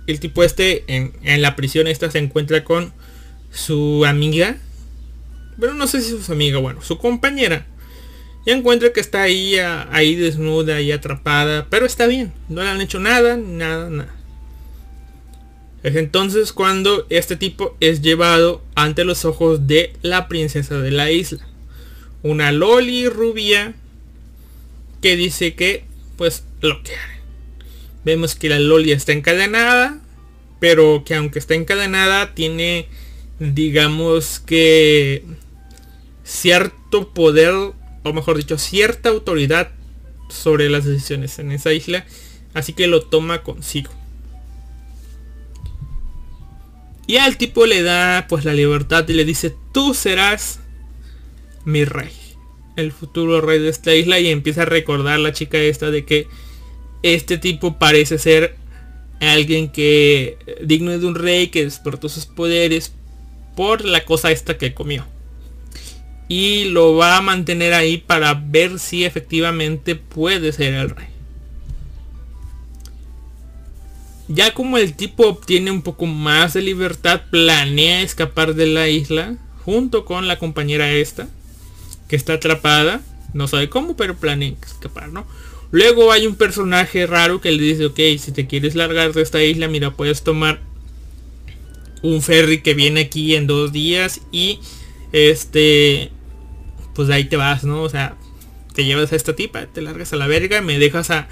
Speaker 1: el tipo este en, en la prisión esta se encuentra con su amiga, pero no sé si es su amiga, bueno, su compañera y encuentra que está ahí, ahí desnuda y atrapada, pero está bien, no le han hecho nada, nada, nada. Es entonces cuando este tipo es llevado ante los ojos de la princesa de la isla. Una loli rubia que dice que pues lo quiere. Vemos que la loli está encadenada, pero que aunque está encadenada tiene digamos que cierto poder o mejor dicho, cierta autoridad sobre las decisiones en esa isla, así que lo toma consigo. Y al tipo le da pues la libertad y le dice, tú serás mi rey, el futuro rey de esta isla y empieza a recordar la chica esta de que este tipo parece ser alguien que digno de un rey que despertó sus poderes por la cosa esta que comió y lo va a mantener ahí para ver si efectivamente puede ser el rey. Ya como el tipo obtiene un poco más de libertad, planea escapar de la isla junto con la compañera esta, que está atrapada. No sabe cómo, pero planea escapar, ¿no? Luego hay un personaje raro que le dice, ok, si te quieres largar de esta isla, mira, puedes tomar un ferry que viene aquí en dos días y este pues de ahí te vas, ¿no? O sea, te llevas a esta tipa, te largas a la verga, me dejas a,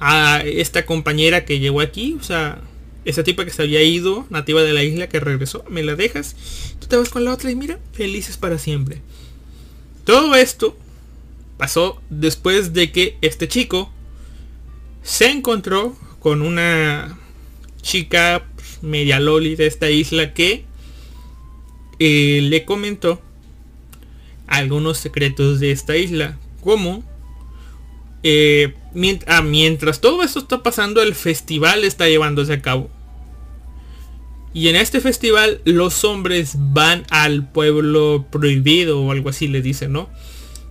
Speaker 1: a esta compañera que llegó aquí, o sea, esa tipa que se había ido, nativa de la isla, que regresó, me la dejas, tú te vas con la otra y mira, felices para siempre. Todo esto pasó después de que este chico se encontró con una chica media loli de esta isla que eh, le comentó algunos secretos de esta isla. Como eh, ah, mientras, todo esto está pasando, el festival está llevándose a cabo. Y en este festival los hombres van al pueblo prohibido o algo así le dicen, ¿no?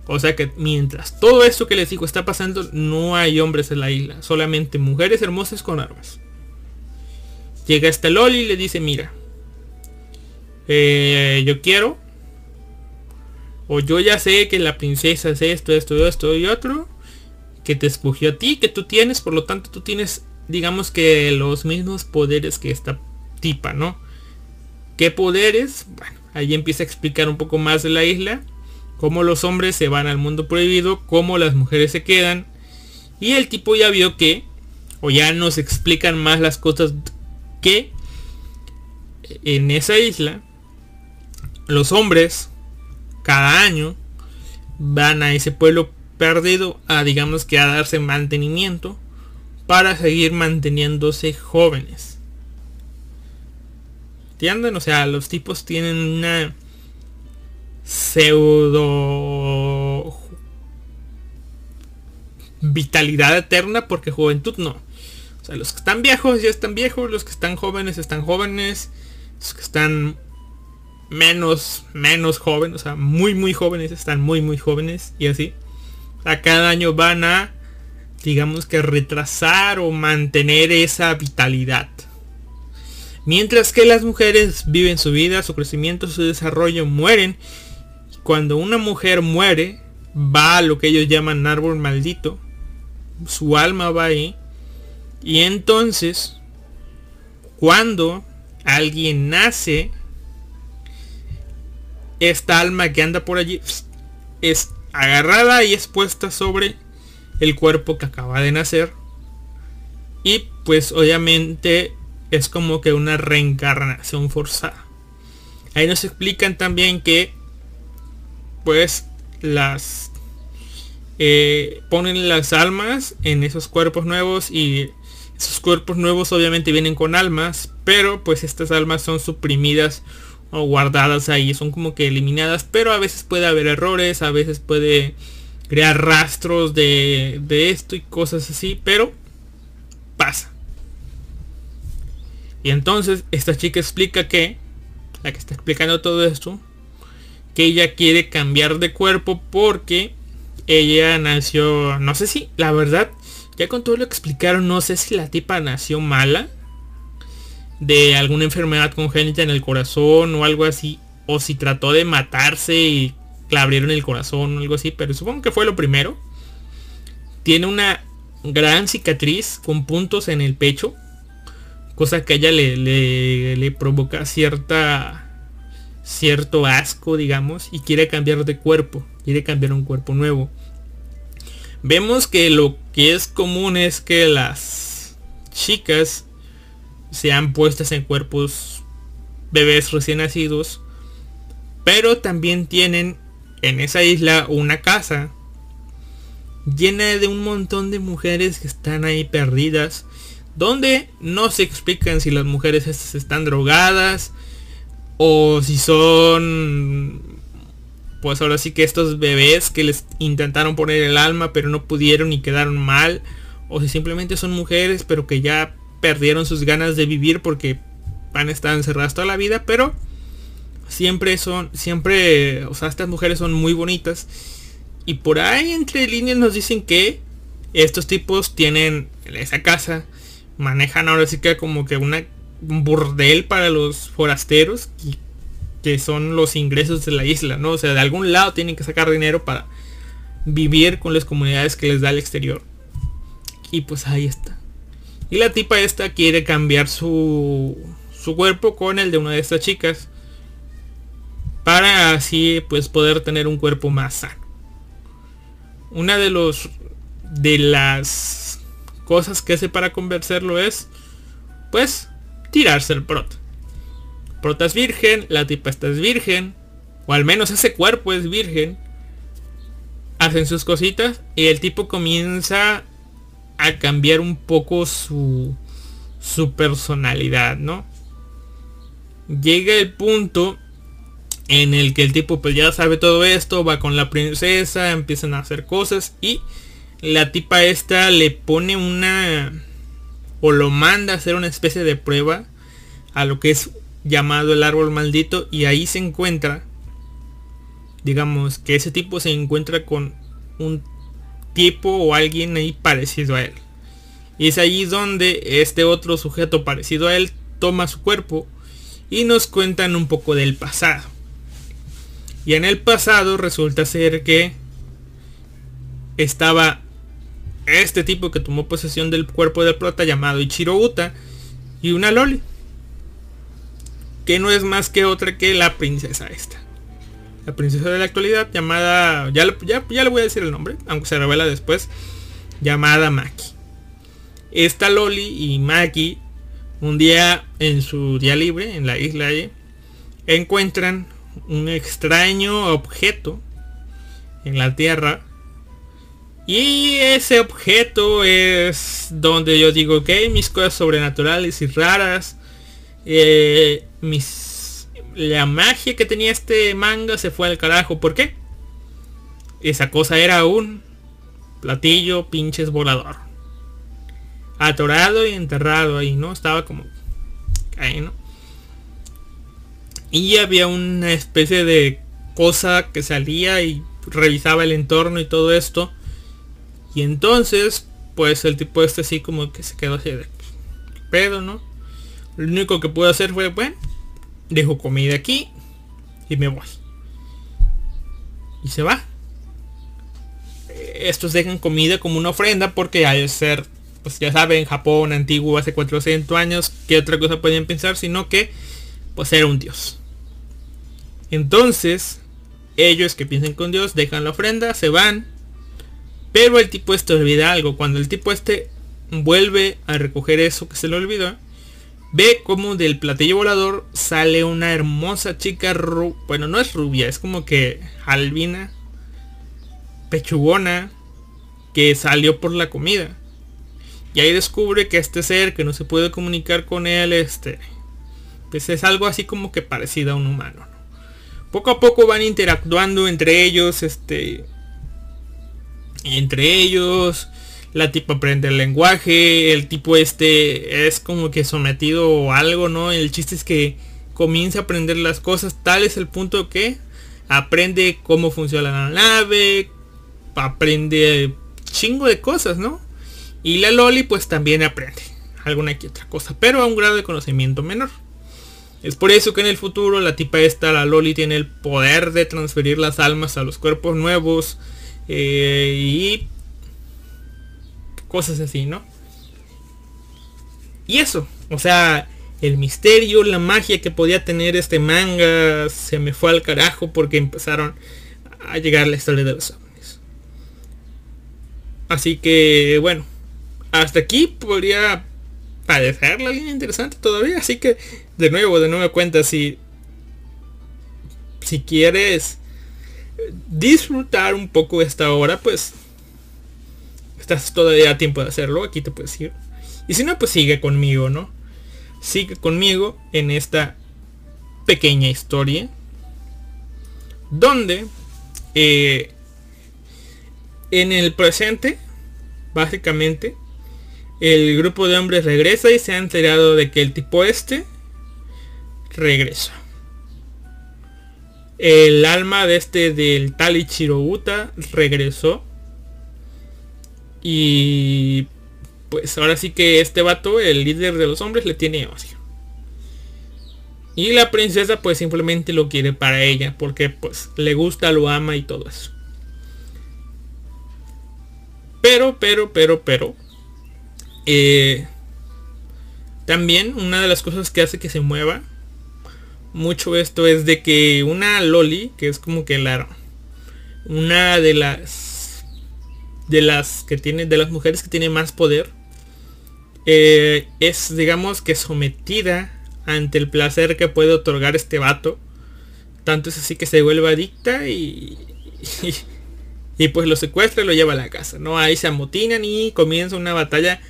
Speaker 1: O sea que mientras todo esto que les digo está pasando, no hay hombres en la isla, solamente mujeres hermosas con armas. Llega este Loli y le dice, mira, eh, yo quiero o yo ya sé que la princesa es esto, esto, esto y otro. Que te escogió a ti, que tú tienes. Por lo tanto, tú tienes, digamos que los mismos poderes que esta tipa, ¿no? ¿Qué poderes? Bueno, ahí empieza a explicar un poco más de la isla. Cómo los hombres se van al mundo prohibido. Cómo las mujeres se quedan. Y el tipo ya vio que, o ya nos explican más las cosas que en esa isla, los hombres cada año van a ese pueblo perdido a digamos que a darse mantenimiento para seguir manteniéndose jóvenes. ¿Entienden? O sea, los tipos tienen una pseudo vitalidad eterna porque juventud no. O sea, los que están viejos ya están viejos, los que están jóvenes están jóvenes, los que están menos, menos jóvenes, o sea, muy, muy jóvenes, están muy, muy jóvenes y así. A cada año van a, digamos que retrasar o mantener esa vitalidad. Mientras que las mujeres viven su vida, su crecimiento, su desarrollo, mueren. Cuando una mujer muere, va a lo que ellos llaman árbol maldito. Su alma va ahí. Y entonces, cuando alguien nace esta alma que anda por allí es agarrada y expuesta sobre el cuerpo que acaba de nacer. Y pues obviamente es como que una reencarnación forzada. Ahí nos explican también que pues las eh, ponen las almas en esos cuerpos nuevos y esos cuerpos nuevos obviamente vienen con almas, pero pues estas almas son suprimidas o guardadas ahí, son como que eliminadas, pero a veces puede haber errores, a veces puede crear rastros de, de esto y cosas así, pero pasa. Y entonces esta chica explica que, la que está explicando todo esto, que ella quiere cambiar de cuerpo porque ella nació, no sé si, la verdad, ya con todo lo que explicaron, no sé si la tipa nació mala de alguna enfermedad congénita en el corazón o algo así, o si trató de matarse y le abrieron el corazón o algo así, pero supongo que fue lo primero. Tiene una gran cicatriz con puntos en el pecho, cosa que a ella le, le, le provoca cierta cierto asco, digamos, y quiere cambiar de cuerpo, quiere cambiar un cuerpo nuevo. Vemos que lo que es común es que las chicas sean puestas en cuerpos bebés recién nacidos, pero también tienen en esa isla una casa llena de un montón de mujeres que están ahí perdidas, donde no se explican si las mujeres estas están drogadas o si son pues ahora sí que estos bebés que les intentaron poner el alma pero no pudieron y quedaron mal o si simplemente son mujeres pero que ya perdieron sus ganas de vivir porque van a estar encerradas toda la vida, pero siempre son, siempre, o sea, estas mujeres son muy bonitas. Y por ahí entre líneas nos dicen que estos tipos tienen esa casa, manejan ahora sí que como que una, un burdel para los forasteros, que son los ingresos de la isla, ¿no? O sea, de algún lado tienen que sacar dinero para vivir con las comunidades que les da el exterior. Y pues ahí está. Y la tipa esta quiere cambiar su, su cuerpo con el de una de estas chicas. Para así pues poder tener un cuerpo más sano. Una de los de las cosas que hace para convencerlo es pues tirarse el prota. Prota es virgen, la tipa esta es virgen, o al menos ese cuerpo es virgen. Hacen sus cositas y el tipo comienza a cambiar un poco su, su personalidad, ¿no? Llega el punto en el que el tipo pues ya sabe todo esto, va con la princesa, empiezan a hacer cosas y la tipa esta le pone una o lo manda a hacer una especie de prueba a lo que es llamado el árbol maldito y ahí se encuentra digamos que ese tipo se encuentra con un tipo o alguien ahí parecido a él. Y es allí donde este otro sujeto parecido a él toma su cuerpo y nos cuentan un poco del pasado. Y en el pasado resulta ser que estaba este tipo que tomó posesión del cuerpo del prota llamado Ichiro Uta y una Loli. Que no es más que otra que la princesa esta la princesa de la actualidad llamada, ya, ya, ya le voy a decir el nombre, aunque se revela después, llamada Maki. Esta Loli y Maki, un día en su día libre, en la isla, encuentran un extraño objeto en la tierra. Y ese objeto es donde yo digo que mis cosas sobrenaturales y raras, eh, mis la magia que tenía este manga se fue al carajo. ¿Por qué? Esa cosa era un platillo pinches volador. Atorado y enterrado ahí, ¿no? Estaba como ahí, ¿no? Y había una especie de cosa que salía y revisaba el entorno y todo esto. Y entonces, pues el tipo este así como que se quedó así de pedo, ¿no? Lo único que pudo hacer fue, bueno, dejo comida aquí y me voy. Y se va. Estos dejan comida como una ofrenda porque de ser, pues ya saben, Japón antiguo hace 400 años, ¿qué otra cosa pueden pensar? Sino que, pues era un dios. Entonces, ellos que piensen con Dios dejan la ofrenda, se van. Pero el tipo este olvida algo. Cuando el tipo este vuelve a recoger eso que se le olvidó, ve como del platillo volador sale una hermosa chica, bueno, no es rubia, es como que albina, pechugona, que salió por la comida. Y ahí descubre que este ser que no se puede comunicar con él, este, pues es algo así como que parecido a un humano. Poco a poco van interactuando entre ellos, este, entre ellos, la tipo aprende el lenguaje, el tipo este es como que sometido a algo, ¿no? El chiste es que comienza a aprender las cosas, tal es el punto que aprende cómo funciona la nave, aprende chingo de cosas, ¿no? Y la Loli pues también aprende alguna que otra cosa, pero a un grado de conocimiento menor. Es por eso que en el futuro la tipa esta, la Loli, tiene el poder de transferir las almas a los cuerpos nuevos eh, y cosas así, ¿no? Y eso, o sea, el misterio, la magia que podía tener este manga se me fue al carajo porque empezaron a llegar la historia de los ovnis. Así que, bueno, hasta aquí podría parecer la línea interesante todavía. Así que, de nuevo, de nuevo cuenta, si, si quieres disfrutar un poco esta hora, pues estás todavía a tiempo de hacerlo. Aquí te puedes ir. Y si no, pues sigue conmigo, ¿no? Sigue conmigo en esta pequeña historia. Donde eh, en el presente, básicamente, el grupo de hombres regresa y se ha enterado de que el tipo este regresa. El alma de este del tal Ichiro regresó. Y pues ahora sí que este vato, el líder de los hombres, le tiene odio. Y la princesa pues simplemente lo quiere para ella. Porque pues le gusta, lo ama y todo eso. Pero, pero, pero, pero eh, también una de las cosas que hace que se mueva mucho esto es de que una loli, que es como que la una de las de las que tiene de las mujeres que tiene más poder eh, es digamos que sometida ante el placer que puede otorgar este vato tanto es así que se vuelve adicta y, y, pues lo secuestra y lo lleva a la casa no ahí se amotinan y comienza una batalla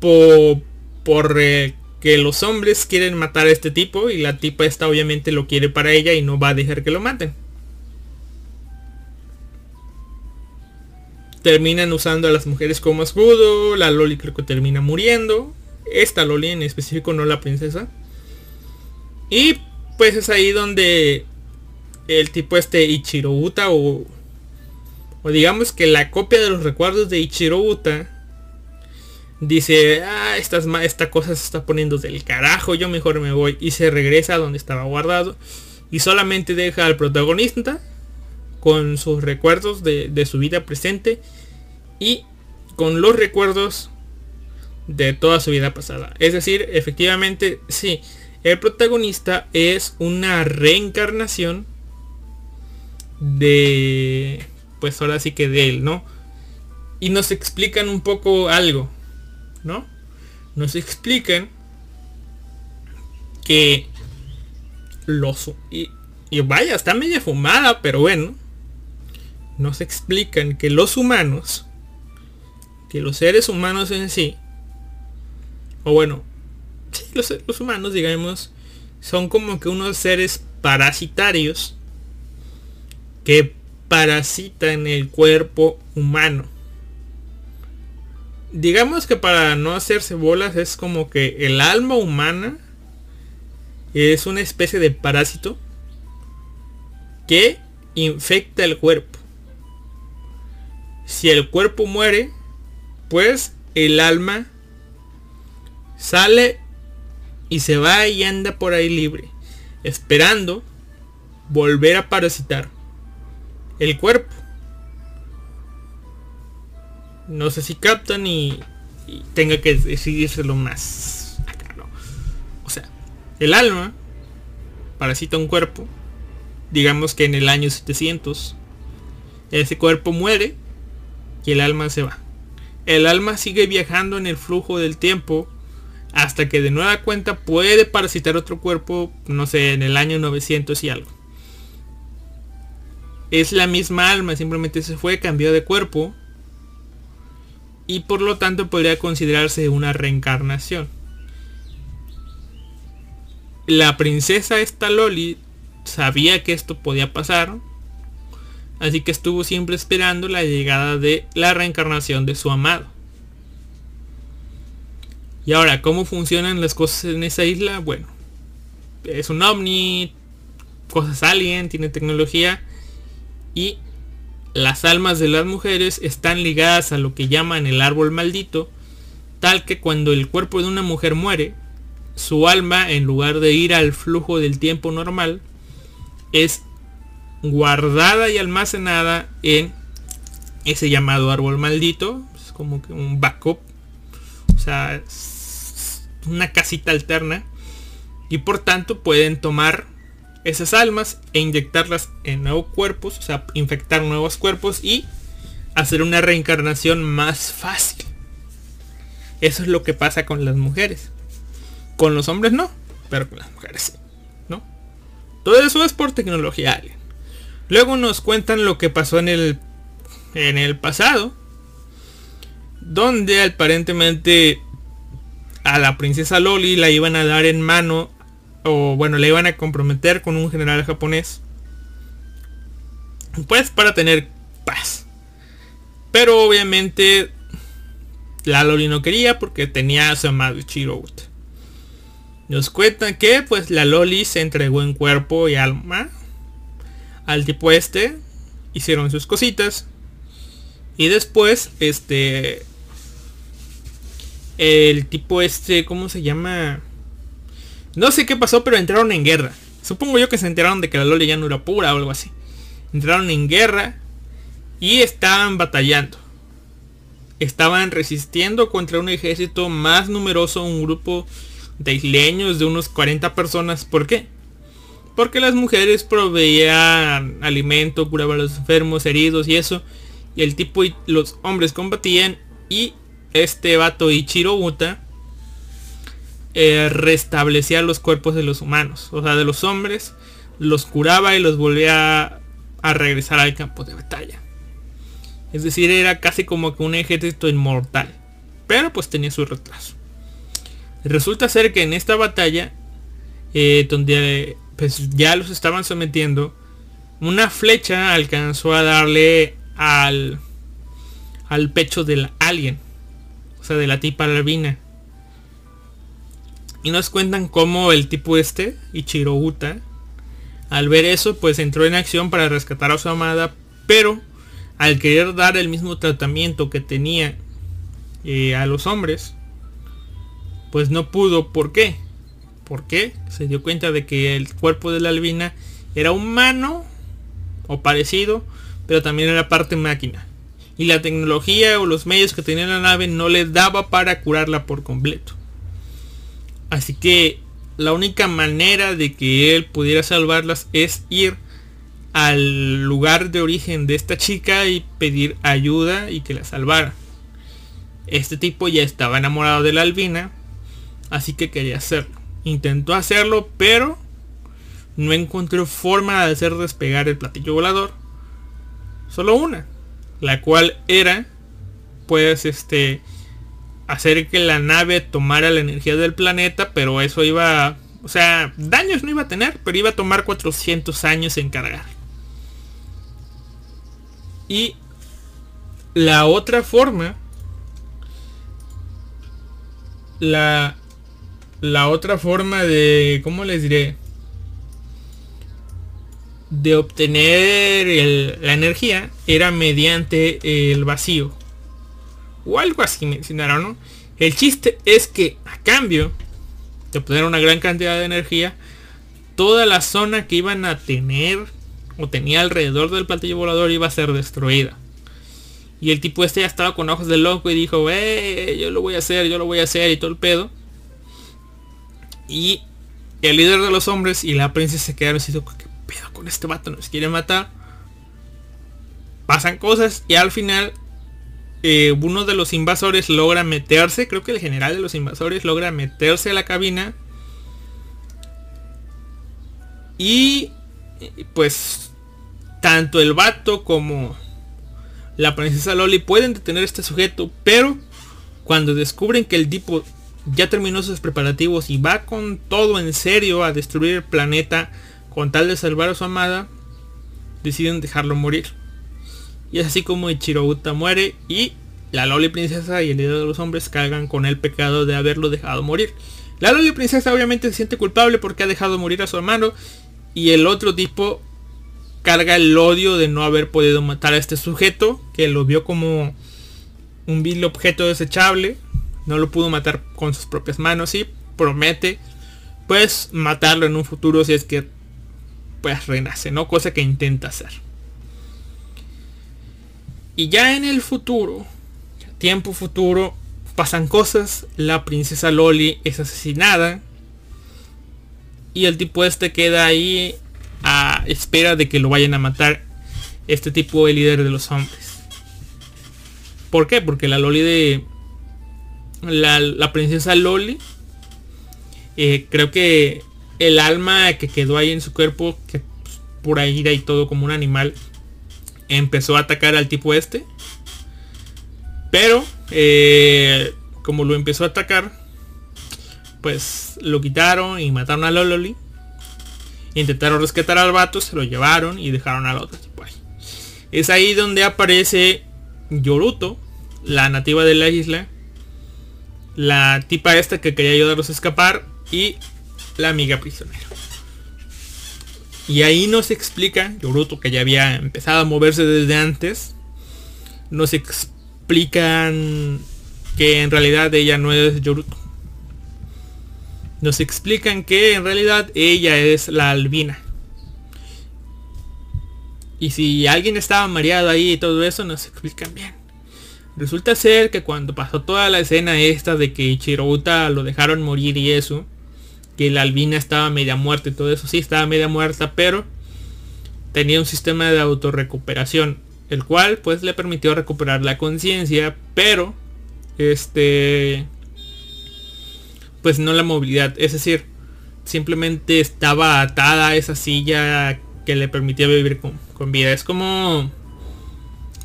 Speaker 1: por, por eh, que los hombres quieren matar a este tipo y la tipa esta obviamente lo quiere para ella y no va a dejar que lo maten. Terminan usando a las mujeres como escudo, la Loli creo que termina muriendo. Esta Loli en específico, no la princesa. Y pues es ahí donde el tipo este Ichiro Uta o, o digamos que la copia de los recuerdos de Ichiro Uta dice, ah, esta cosa se está poniendo del carajo, yo mejor me voy. Y se regresa a donde estaba guardado. Y solamente deja al protagonista con sus recuerdos de, su vida presente y con los recuerdos de toda su vida pasada. Es decir, efectivamente, sí, el protagonista es una reencarnación de, pues ahora sí que de él, ¿no? Y nos explican un poco algo. ¿no? Nos explican que los... Y, vaya, está media fumada, pero bueno. Nos explican que los humanos, que los seres humanos en sí, o bueno, los, los humanos, digamos, son como que unos seres parasitarios que parasitan el cuerpo humano digamos que para no hacerse bolas es como que el alma humana es una especie de parásito que infecta el cuerpo. Si el cuerpo muere, pues el alma sale y se va y anda por ahí libre, esperando volver a parasitar el cuerpo no sé si captan y, tenga que lo más O sea, el alma parasita un cuerpo digamos que en el año 700. Ese cuerpo muere y el alma se va. El alma sigue viajando en el flujo del tiempo hasta que de nueva cuenta puede parasitar otro cuerpo, no sé, en el año 900 y algo. Es la misma alma, simplemente se fue, cambió de cuerpo y por lo tanto podría considerarse una reencarnación. La princesa esta Loli sabía que esto podía pasar, así que estuvo siempre esperando la llegada de la reencarnación de su amado. Y ahora, ¿cómo funcionan las cosas en esa isla? Bueno, es un ovni, cosas alien, tiene tecnología y las almas de las mujeres están ligadas a lo que llaman el árbol maldito, tal que cuando el cuerpo de una mujer muere, su alma, en lugar de ir al flujo del tiempo normal, es guardada y almacenada en ese llamado árbol maldito. Es como que un backup. O sea, una casita alterna y por tanto pueden tomar esas almas e inyectarlas en nuevos cuerpos, o sea, infectar nuevos cuerpos y hacer una reencarnación más fácil. Eso es lo que pasa con las mujeres. Con los hombres no, pero con las mujeres sí, ¿no? Todo eso es por tecnología Luego nos cuentan lo que pasó en el en el pasado, donde aparentemente a la princesa Loli la iban a dar en mano, o bueno, la iban a comprometer con un general japonés. Pues para tener paz. Pero obviamente la Loli no quería porque tenía a su amado Chirout. Nos cuentan que pues la Loli se entregó en cuerpo y alma al tipo este. Hicieron sus cositas. Y después, este, el tipo este, ¿cómo se llama? No sé qué pasó, pero entraron en guerra. Supongo yo que se enteraron de que la Loli ya no era pura o algo así. Entraron en guerra y estaban batallando. Estaban resistiendo contra un ejército más numeroso, un grupo de isleños de unos 40 personas. ¿Por qué? Porque las mujeres proveían alimento, curaban a los enfermos, heridos y eso. Y el tipo y los hombres combatían y este vato Ichiro Uta eh, restablecía los cuerpos de los humanos, o sea, de los hombres, los curaba y los volvía a regresar al campo de batalla. Es decir, era casi como que un ejército inmortal. Pero pues tenía su retraso. Resulta ser que en esta batalla, eh, donde pues, ya los estaban sometiendo, una flecha alcanzó a darle al, al pecho del alien de la tipa albina. Y nos cuentan cómo el tipo este, Ichiro Uta, al ver eso, pues entró en acción para rescatar a su amada, pero al querer dar el mismo tratamiento que tenía eh, a los hombres, pues no pudo. ¿Por qué? Porque se dio cuenta de que el cuerpo de la albina era humano o parecido, pero también era parte máquina y la tecnología o los medios que tenía la nave no le daba para curarla por completo. Así que la única manera de que él pudiera salvarlas es ir al lugar de origen de esta chica y pedir ayuda y que la salvara. Este tipo ya estaba enamorado de la albina, así que quería hacerlo. Intentó hacerlo, pero no encontró forma de hacer despegar el platillo volador. Solo una la cual era pues este hacer que la nave tomara la energía del planeta, pero eso iba, o sea, daños no iba a tener, pero iba a tomar 400 años en cargar. Y la otra forma, la, la otra forma de, ¿cómo les diré? de obtener la energía era mediante el vacío. O algo así mencionaron, ¿no? El chiste es que a cambio de obtener una gran cantidad de energía, toda la zona que iban a tener o tenía alrededor del platillo volador iba a ser destruida. Y el tipo este ya estaba con ojos de loco y dijo, eh, yo lo voy a hacer, yo lo voy a hacer y todo el pedo. Y el líder de los hombres y la princesa se quedaron así, pedo con este vato? Nos quiere matar. Pasan cosas y al final eh, uno de los invasores logra meterse, creo que el general de los invasores logra meterse a la cabina. Y pues tanto el vato como la princesa Loli pueden detener a este sujeto, pero cuando descubren que el tipo ya terminó sus preparativos y va con todo en serio a destruir el planeta con tal de salvar a su amada, deciden dejarlo morir. Y es así como Ichirouta muere y la Loli Princesa y el líder de los hombres cargan con el pecado de haberlo dejado morir. La Loli Princesa obviamente se siente culpable porque ha dejado morir a su hermano y el otro tipo carga el odio de no haber podido matar a este sujeto que lo vio como un vil objeto desechable. No lo pudo matar con sus propias manos y promete pues matarlo en un futuro si es que pues renace, ¿no? Cosa que intenta hacer. Y ya en el futuro, tiempo futuro, pasan cosas, la princesa Loli es asesinada y el tipo este queda ahí a espera de que lo vayan a matar este tipo el líder de los hombres. ¿Por qué? Porque la Loli de... La, princesa Loli, eh, creo que el alma que quedó ahí en su cuerpo, que pues, por ahí y todo como un animal, empezó a atacar al tipo este. Pero, eh, como lo empezó a atacar, pues lo quitaron y mataron a Lololi. Intentaron rescatar al vato, se lo llevaron y dejaron al otro. Es ahí donde aparece Yoruto, la nativa de la isla. La tipa esta que quería ayudarlos a escapar y la amiga prisionera. Y ahí nos explica, Yoruto que ya había empezado a moverse desde antes, nos explican que en realidad ella no es Yoruto. Nos explican que en realidad ella es la albina. Y si alguien estaba mareado ahí y todo eso, nos explican bien. Resulta ser que cuando pasó toda la escena esta de que Chirouta lo dejaron morir y eso, que la albina estaba media muerta y todo eso. Sí, estaba media muerta, pero tenía un sistema de autorrecuperación, el cual pues le permitió recuperar la conciencia, pero este pues no la movilidad, es decir, simplemente estaba atada a esa silla que le permitía vivir con, con vida. Es como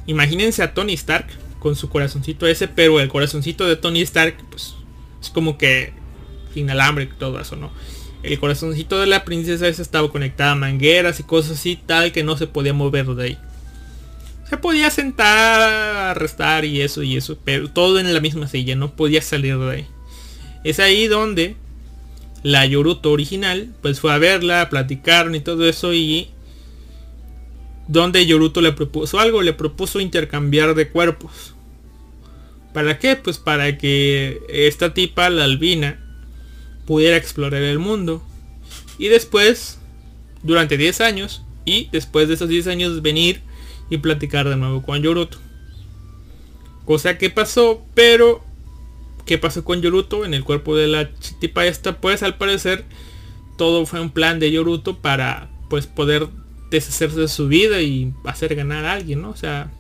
Speaker 1: imagínense a Tony Stark con su corazoncito ese, pero el corazoncito de Tony Stark pues es como que alambre y todo eso, ¿no? El corazoncito de la princesa esa estaba conectada a mangueras y cosas así, tal que no se podía mover de ahí. Se podía sentar, restar y eso y eso, pero todo en la misma silla, no podía salir de ahí. Es ahí donde la Yoruto original, pues fue a verla, platicaron y todo eso y donde Yoruto le propuso algo, le propuso intercambiar de cuerpos. ¿Para qué? Pues para que esta tipa, la albina, pudiera explorar el mundo. Y después, durante 10 años, y después de esos 10 años venir y platicar de nuevo con Yoruto. Cosa que pasó, pero ¿qué pasó con Yoruto en el cuerpo de la tipa esta? Pues al parecer todo fue un plan de Yoruto para pues poder deshacerse de su vida y hacer ganar a alguien, ¿no? O sea,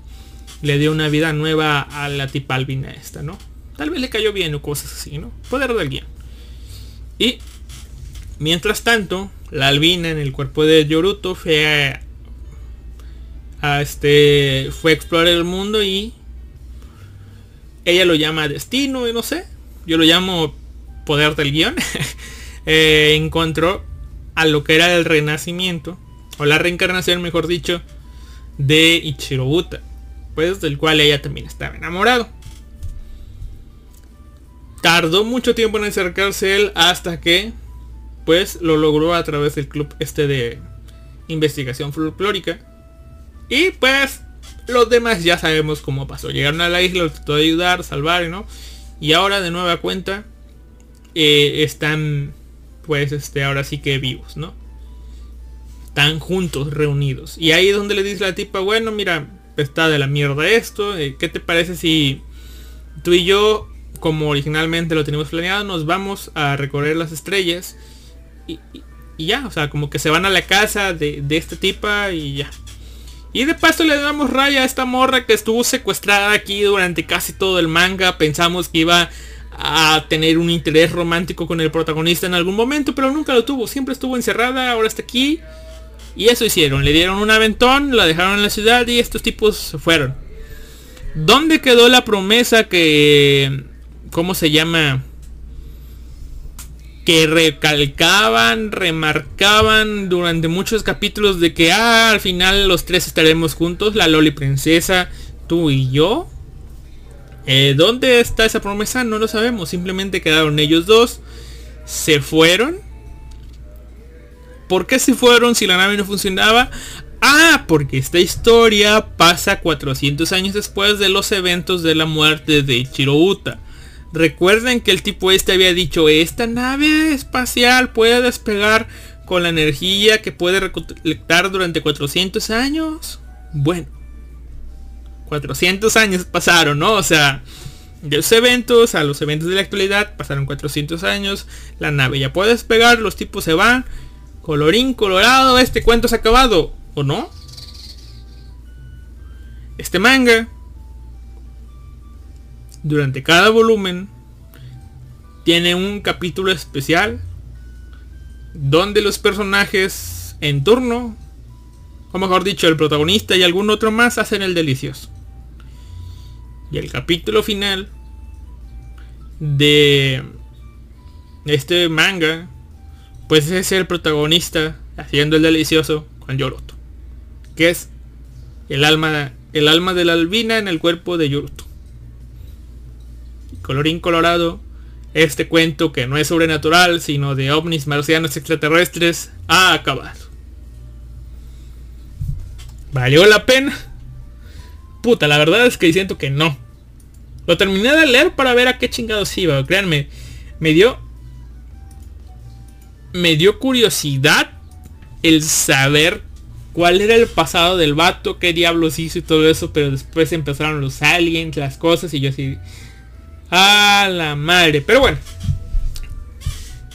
Speaker 1: le dio una vida nueva a la tipa albina esta, ¿no? Tal vez le cayó bien o cosas así, ¿no? Poder de alguien. Y mientras tanto, la albina en el cuerpo de Yoruto fue a, este fue explorar el mundo y ella lo llama destino y no sé. Yo lo llamo poder del guion. Eh, encontró a lo que era el renacimiento o la reencarnación, mejor dicho, de Ichiro pues del cual ella también estaba enamorado. Tardó mucho tiempo en acercarse él hasta que pues lo logró a través del club este de investigación folclórica. Y pues los demás ya sabemos cómo pasó. Llegaron a la isla, lo trató de ayudar, salvar, ¿no? Y ahora de nueva cuenta eh, están pues este ahora sí que vivos, ¿no? Están juntos, reunidos. Y ahí es donde le dice la tipa, bueno, mira, está de la mierda esto. Eh, ¿Qué te parece si tú y yo como originalmente lo teníamos planeado, nos vamos a recorrer las estrellas y ya, o sea, como que se van a la casa de, de este tipa y ya. Y de paso le damos raya a esta morra que estuvo secuestrada aquí durante casi todo el manga. Pensamos que iba a tener un interés romántico con el protagonista en algún momento, pero nunca lo tuvo. Siempre estuvo encerrada, ahora está aquí. Y eso hicieron. Le dieron un aventón, la dejaron en la ciudad y estos tipos se fueron. ¿Dónde quedó la promesa que... ¿Cómo se llama? que recalcaban, remarcaban durante muchos capítulos de que ah, al final los tres estaremos juntos, la Loli Princesa, tú y yo. Eh, ¿Dónde está esa promesa? No lo sabemos, simplemente quedaron ellos dos, se fueron. ¿Por qué se fueron si la nave no funcionaba? Ah, porque esta historia pasa 400 años después de los eventos de la muerte de Chirouta. Recuerden que el tipo este había dicho, esta nave espacial puede despegar con la energía que puede recolectar durante 400 años. Bueno, 400 años pasaron, ¿no? O sea, de los eventos a los eventos de la actualidad pasaron 400 años. La nave ya puede despegar, los tipos se van. Colorín colorado, este cuento se ha acabado, ¿o no? Este manga durante cada volumen tiene un capítulo especial donde los personajes en turno, o mejor dicho, el protagonista y algún otro más hacen el delicioso. Y el capítulo final de este manga, pues es el protagonista haciendo el delicioso con Yoroto, que es el alma, el alma de la albina en el cuerpo de Yoroto colorín colorado, este cuento que no es sobrenatural, sino de ovnis marcianos extraterrestres, ha acabado. ¿Valió la pena? Puta, la verdad es que siento que no. Lo terminé de leer para ver a qué chingados iba. Créanme, me dio... Me dio curiosidad el saber cuál era el pasado del vato, qué diablos hizo y todo eso, pero después empezaron los aliens, las cosas y yo así... A la madre. Pero bueno.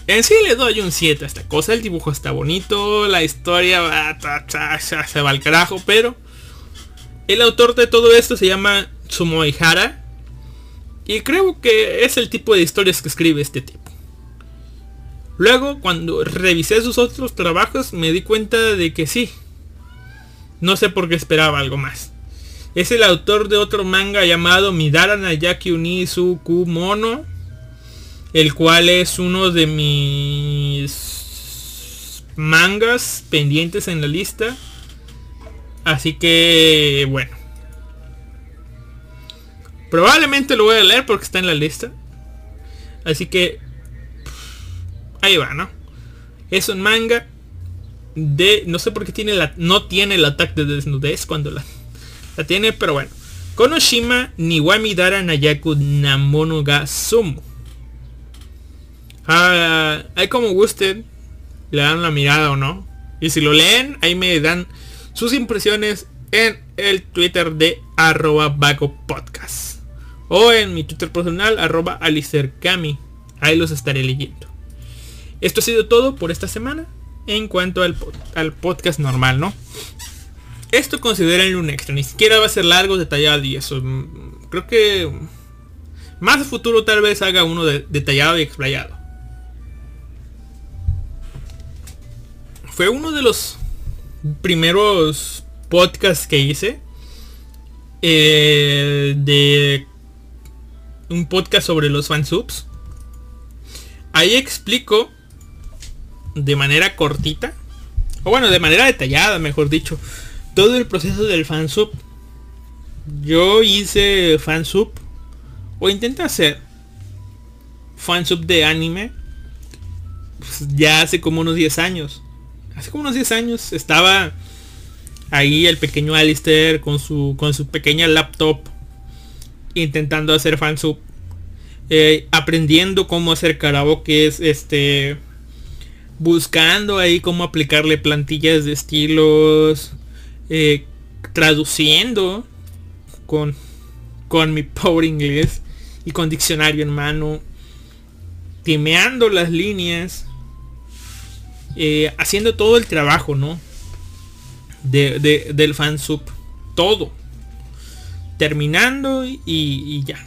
Speaker 1: En sí le doy un 7 a esta cosa. El dibujo está bonito. La historia va, se va al carajo. Pero el autor de todo esto se llama Tsumo Ihara. Y creo que es el tipo de historias que escribe este tipo. Luego, cuando revisé sus otros trabajos, me di cuenta de que sí. No sé por qué esperaba algo más. Es el autor de otro manga llamado Midara Nayaki Unisu Mono. El cual es uno de mis mangas pendientes en la lista. Así que bueno. Probablemente lo voy a leer porque está en la lista. Así que ahí va, ¿no? Es un manga de no sé por qué tiene la no tiene el ataque de desnudez cuando la la tiene, pero bueno. Konoshima Niwami Dara Nayaku Namono ga Sumo. Ah, hay como gusten, le dan la mirada o no. Y si lo leen, ahí me dan sus impresiones en el Twitter de arroba Baco Podcast. O en mi Twitter personal, arroba Alicercami. Ahí los estaré leyendo. Esto ha sido todo por esta semana en cuanto al, al podcast normal, ¿no? Esto considérenlo un extra, ni siquiera va a ser largo, detallado y eso. Mm, creo que más a futuro tal vez haga uno detallado y explayado. Fue uno de los primeros podcasts que hice. Eh, de un podcast sobre los fansubs. Ahí explico de manera cortita. O bueno, de manera detallada, mejor dicho todo el proceso del fansub. Yo hice fansub o intenté hacer fansub de anime pues, ya hace como unos 10 años. Hace como unos 10 años estaba ahí el pequeño Alistair con su con su pequeña laptop intentando hacer fansub. Eh, aprendiendo cómo hacer karaoke este buscando ahí cómo aplicarle plantillas de estilos eh, traduciendo con, con mi pobre inglés y con diccionario en mano, timeando las líneas eh, haciendo todo el trabajo, ¿no? De, de, del fansub. Todo. Terminando y, ya.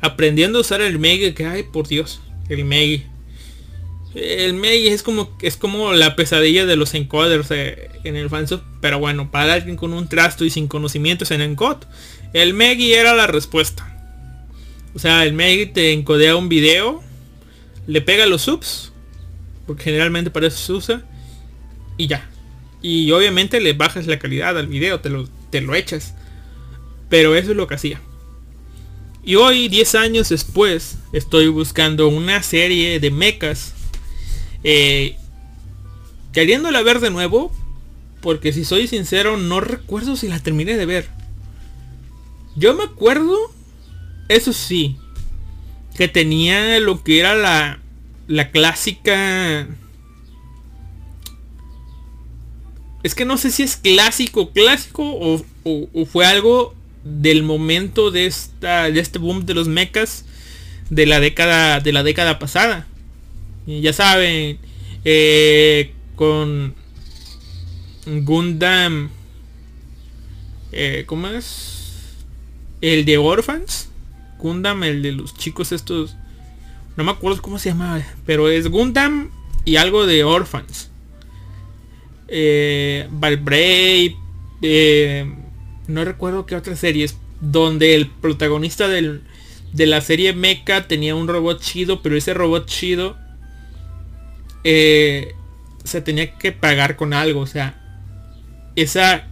Speaker 1: Aprendiendo a usar el Megi, que ay por Dios. El Megi. El Megi es como, es como la pesadilla de los encoders eh, en el fansub. Pero bueno, para alguien con un trasto y sin conocimientos en encode, el Megi era la respuesta. O sea, el Megi te encodea un video, le pega los subs, porque generalmente para eso se usa, y ya. Y obviamente le bajas la calidad al video, te lo, te lo echas. Pero eso es lo que hacía. Y hoy, 10 años después, estoy buscando una serie de mechas. Eh, queriéndola ver de nuevo. Porque si soy sincero, no recuerdo si la terminé de ver. Yo me acuerdo, eso sí, que tenía lo que era la, la clásica... Es que no sé si es clásico, clásico o, o, fue algo del momento de esta de este boom de los mechas de la década de la década pasada. Ya saben, eh, con Gundam, eh, ¿cómo es? El de Orphans. Gundam, el de los chicos estos. No me acuerdo cómo se llamaba. Pero es Gundam y algo de Orphans. Eh. Eh, no recuerdo qué otras series. Donde el protagonista del, de la serie Mecha tenía un robot chido. Pero ese robot chido. Eh, se tenía que pagar con algo. O sea. Esa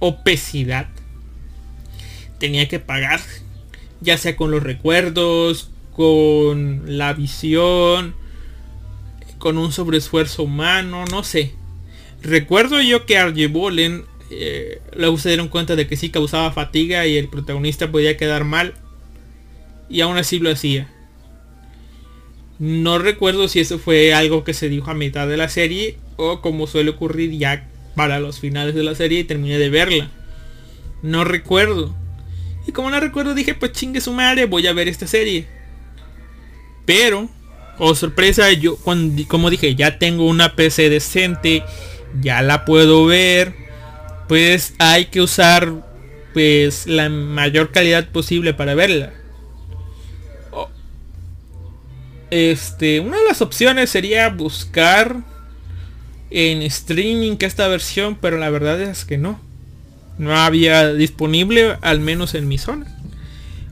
Speaker 1: obesidad tenía que pagar, ya sea con los recuerdos, con la visión, con un sobreesfuerzo humano, no sé. Recuerdo yo que Arjebolen eh, luego se dieron cuenta de que sí causaba fatiga y el protagonista podía quedar mal. Y aún así lo hacía. No recuerdo si eso fue algo que se dijo a mitad de la serie o como suele ocurrir ya para los finales de la serie y terminé de verla. No recuerdo. Y como no recuerdo dije, pues chingue su madre, voy a ver esta serie. Pero, oh sorpresa, yo cuando, como dije, ya tengo una PC decente, ya la puedo ver. Pues hay que usar pues la mayor calidad posible para verla. Este, una de las opciones sería buscar en streaming esta versión, pero la verdad es que no no había disponible, al menos en mi zona.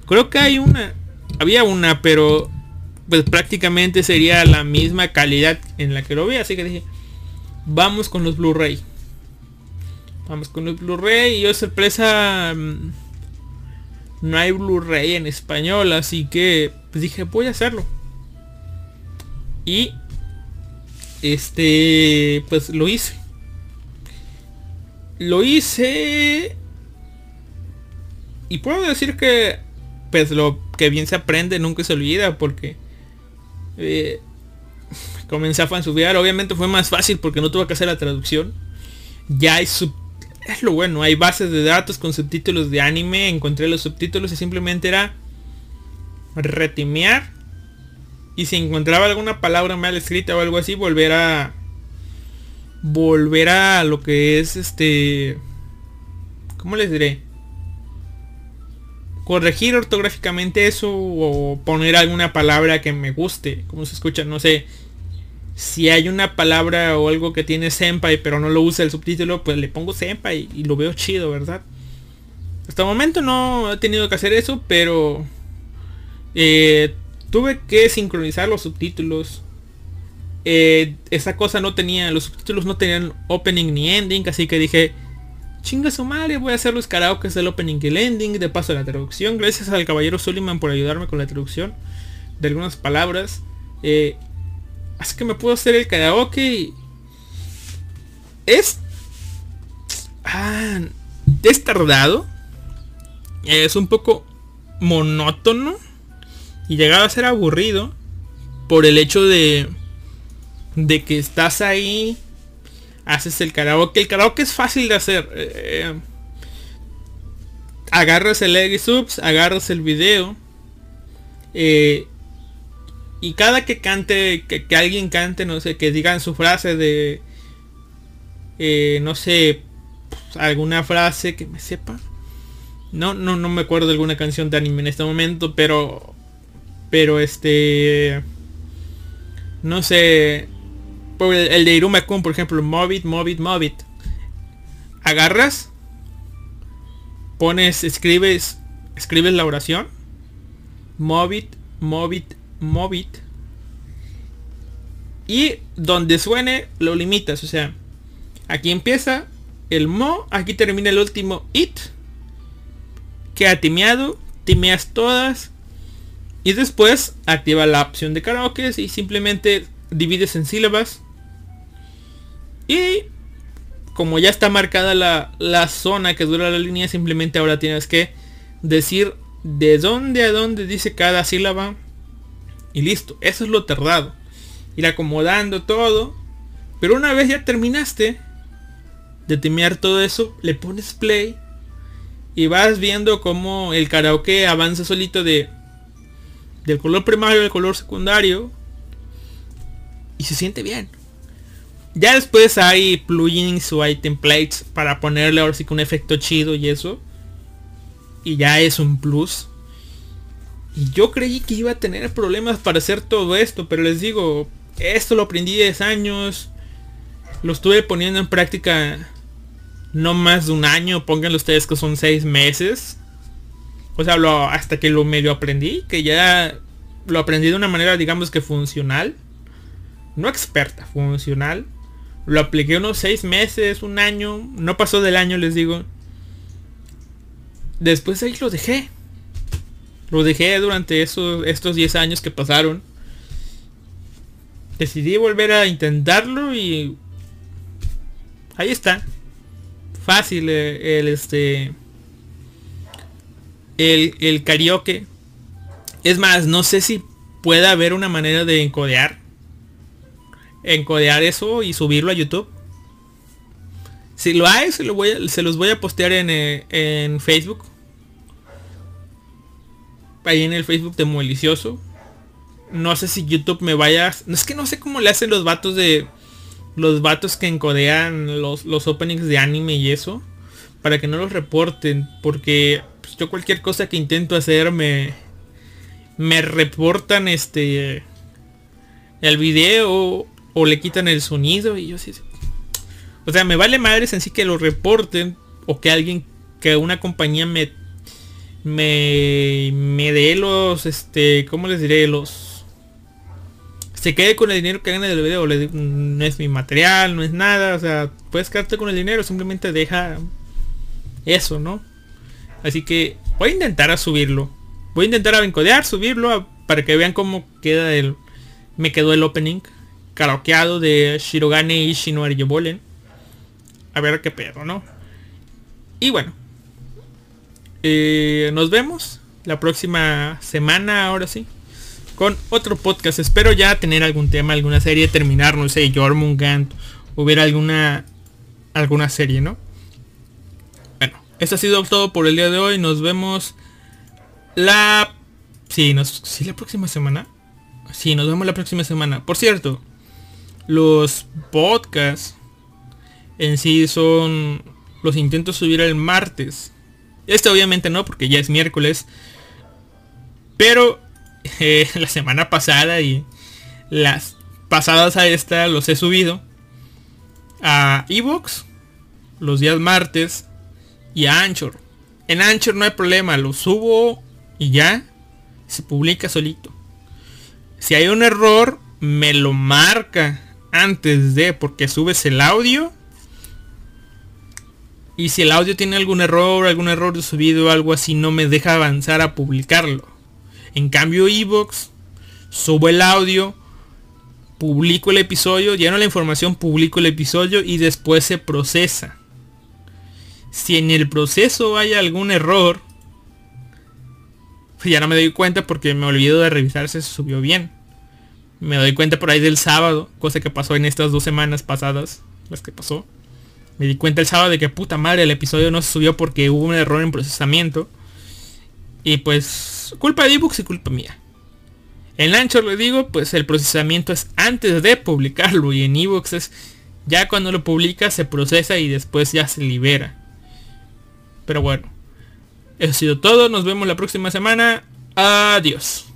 Speaker 1: Creo que hay una, había una, pero pues prácticamente sería la misma calidad en la que lo vi, así que dije, vamos con los Blu-ray. Vamos con los Blu-ray y yo sorpresa mm, no hay Blu-ray en español, así que pues dije, voy a hacerlo. Y este pues lo hice. Lo hice y puedo decir que pues lo que bien se aprende nunca se olvida porque eh, a fansubear obviamente fue más fácil porque no tuve que hacer la traducción. Ya hay es lo bueno hay bases de datos con subtítulos de anime encontré los subtítulos y simplemente era retimear y si encontraba alguna palabra mal escrita o algo así volver a volver a lo que es este... ¿Cómo les diré? Corregir ortográficamente eso o poner alguna palabra que me guste. Como se escucha, no sé. Si hay una palabra o algo que tiene senpai pero no lo usa el subtítulo, pues le pongo senpai y lo veo chido, ¿verdad? Hasta el momento no he tenido que hacer eso, pero eh, tuve que sincronizar los subtítulos eh, esa cosa no tenía, los subtítulos no tenían opening ni ending, así que dije, chinga su madre, voy a hacer los karaoke del opening y el ending, de paso la traducción, gracias al caballero Suleiman por ayudarme con la traducción de algunas palabras. Eh, así que me puedo hacer el karaoke. Es... Ah, es tardado. Es un poco monótono. Y llegaba a ser aburrido. Por el hecho de de que estás ahí, haces el karaoke. El karaoke es fácil de hacer. Eh, agarras el Eggy Subs, agarras el video. Eh, y cada que cante, que, alguien cante, no sé, que digan su frase de, eh, no sé, alguna frase que me sepa. No, no, no me acuerdo de alguna canción de anime en este momento, pero, pero este, no sé, por el, de Iruma Kun, por ejemplo, Movit, Movit, Movit. Agarras, pones, escribes, escribes la oración, Movit, Movit, Movit. Y donde suene lo limitas. O sea, aquí empieza el mo, aquí termina el último it. Queda timeado, timeas todas. Y después activa la opción de karaoke y simplemente divides en sílabas. Y como ya está marcada la, la zona que dura la línea, simplemente ahora tienes que decir de dónde a dónde dice cada sílaba y listo, eso es lo tardado. Ir acomodando todo. Pero una vez ya terminaste de temear todo eso, le pones play y vas viendo cómo el karaoke avanza solito de del color primario al color secundario y se siente bien. Ya después hay plugins o hay templates para ponerle ahora sí que un efecto chido y eso. Y ya es un plus. Y yo creí que iba a tener problemas para hacer todo esto, pero les digo, esto lo aprendí 10 años. Lo estuve poniendo en práctica no más de un año, pónganle ustedes que son 6 meses. O sea, hasta que lo medio aprendí, que ya lo aprendí de una manera, digamos que funcional. No experta, funcional. Lo apliqué unos 6 meses, un año. No pasó del año, les digo. Después ahí lo dejé. Lo dejé durante esos, estos 10 años que pasaron. Decidí volver a intentarlo y... Ahí está. Fácil eh, el, este... El, el karaoke. Es más, no sé si puede haber una manera de encodear. Encodear eso y subirlo a YouTube. Si lo hay, se, lo voy se los voy a postear en, eh, en Facebook ahí en el Facebook de Molicioso. No sé si YouTube me vaya... Es que no sé cómo le hacen los vatos de... Los vatos que encodean los, los openings de anime y eso. Para que no los reporten. Porque yo cualquier cosa que intento hacer me... Me reportan este... El video. O le quitan el sonido. Y yo sí... O sea, me vale madres en sí que lo reporten. O que alguien... Que una compañía me me, me dé los, este, ¿cómo les diré? Los... Se quede con el dinero que gane del video, no es mi material, no es nada, o sea, puedes quedarte con el dinero, simplemente deja eso, ¿no? Así que voy a intentar a subirlo. Voy a intentar a encodear, subirlo para que vean cómo queda el... Me quedó el opening karaokeado de Shirogane y Shino Bolen. A ver qué pedo, ¿no? Y bueno, eh, nos vemos la próxima semana, ahora sí. Con otro podcast. Espero ya tener algún tema, alguna serie, terminar, no sé, Jormungand. Hubiera alguna alguna serie, ¿no? Esto ha sido todo por el día de hoy. Nos vemos la... Sí. ¿Sí la próxima semana? Sí, nos vemos la próxima semana. Por cierto, los podcasts en sí son... Los intento subir el martes. Este obviamente no, porque ya es miércoles. Pero eh, la semana pasada y las pasadas a esta los he subido a Evox los días martes y a Anchor. En Anchor no hay problema, lo subo y ya se publica solito. Si hay un error, me lo marca antes de, porque subes el audio y si el audio tiene algún error, algún error de subido, algo así, no me deja avanzar a publicarlo. En cambio, Evox, subo el audio, publico el episodio, lleno la información, publico el episodio y después se procesa. Si en el proceso hay algún error, pues ya no me doy cuenta porque me olvido de revisar si se subió bien. Me doy cuenta por ahí del sábado, cosa que pasó en estas dos semanas pasadas, las que pasó. Me di cuenta el sábado de que puta madre el episodio no se subió porque hubo un error en procesamiento. Y pues culpa de ebooks y culpa mía. En Anchor le digo, pues el procesamiento es antes de publicarlo y en ebooks es ya cuando lo publica se procesa y después ya se libera. Pero bueno, eso ha sido todo. Nos vemos la próxima semana. Adiós.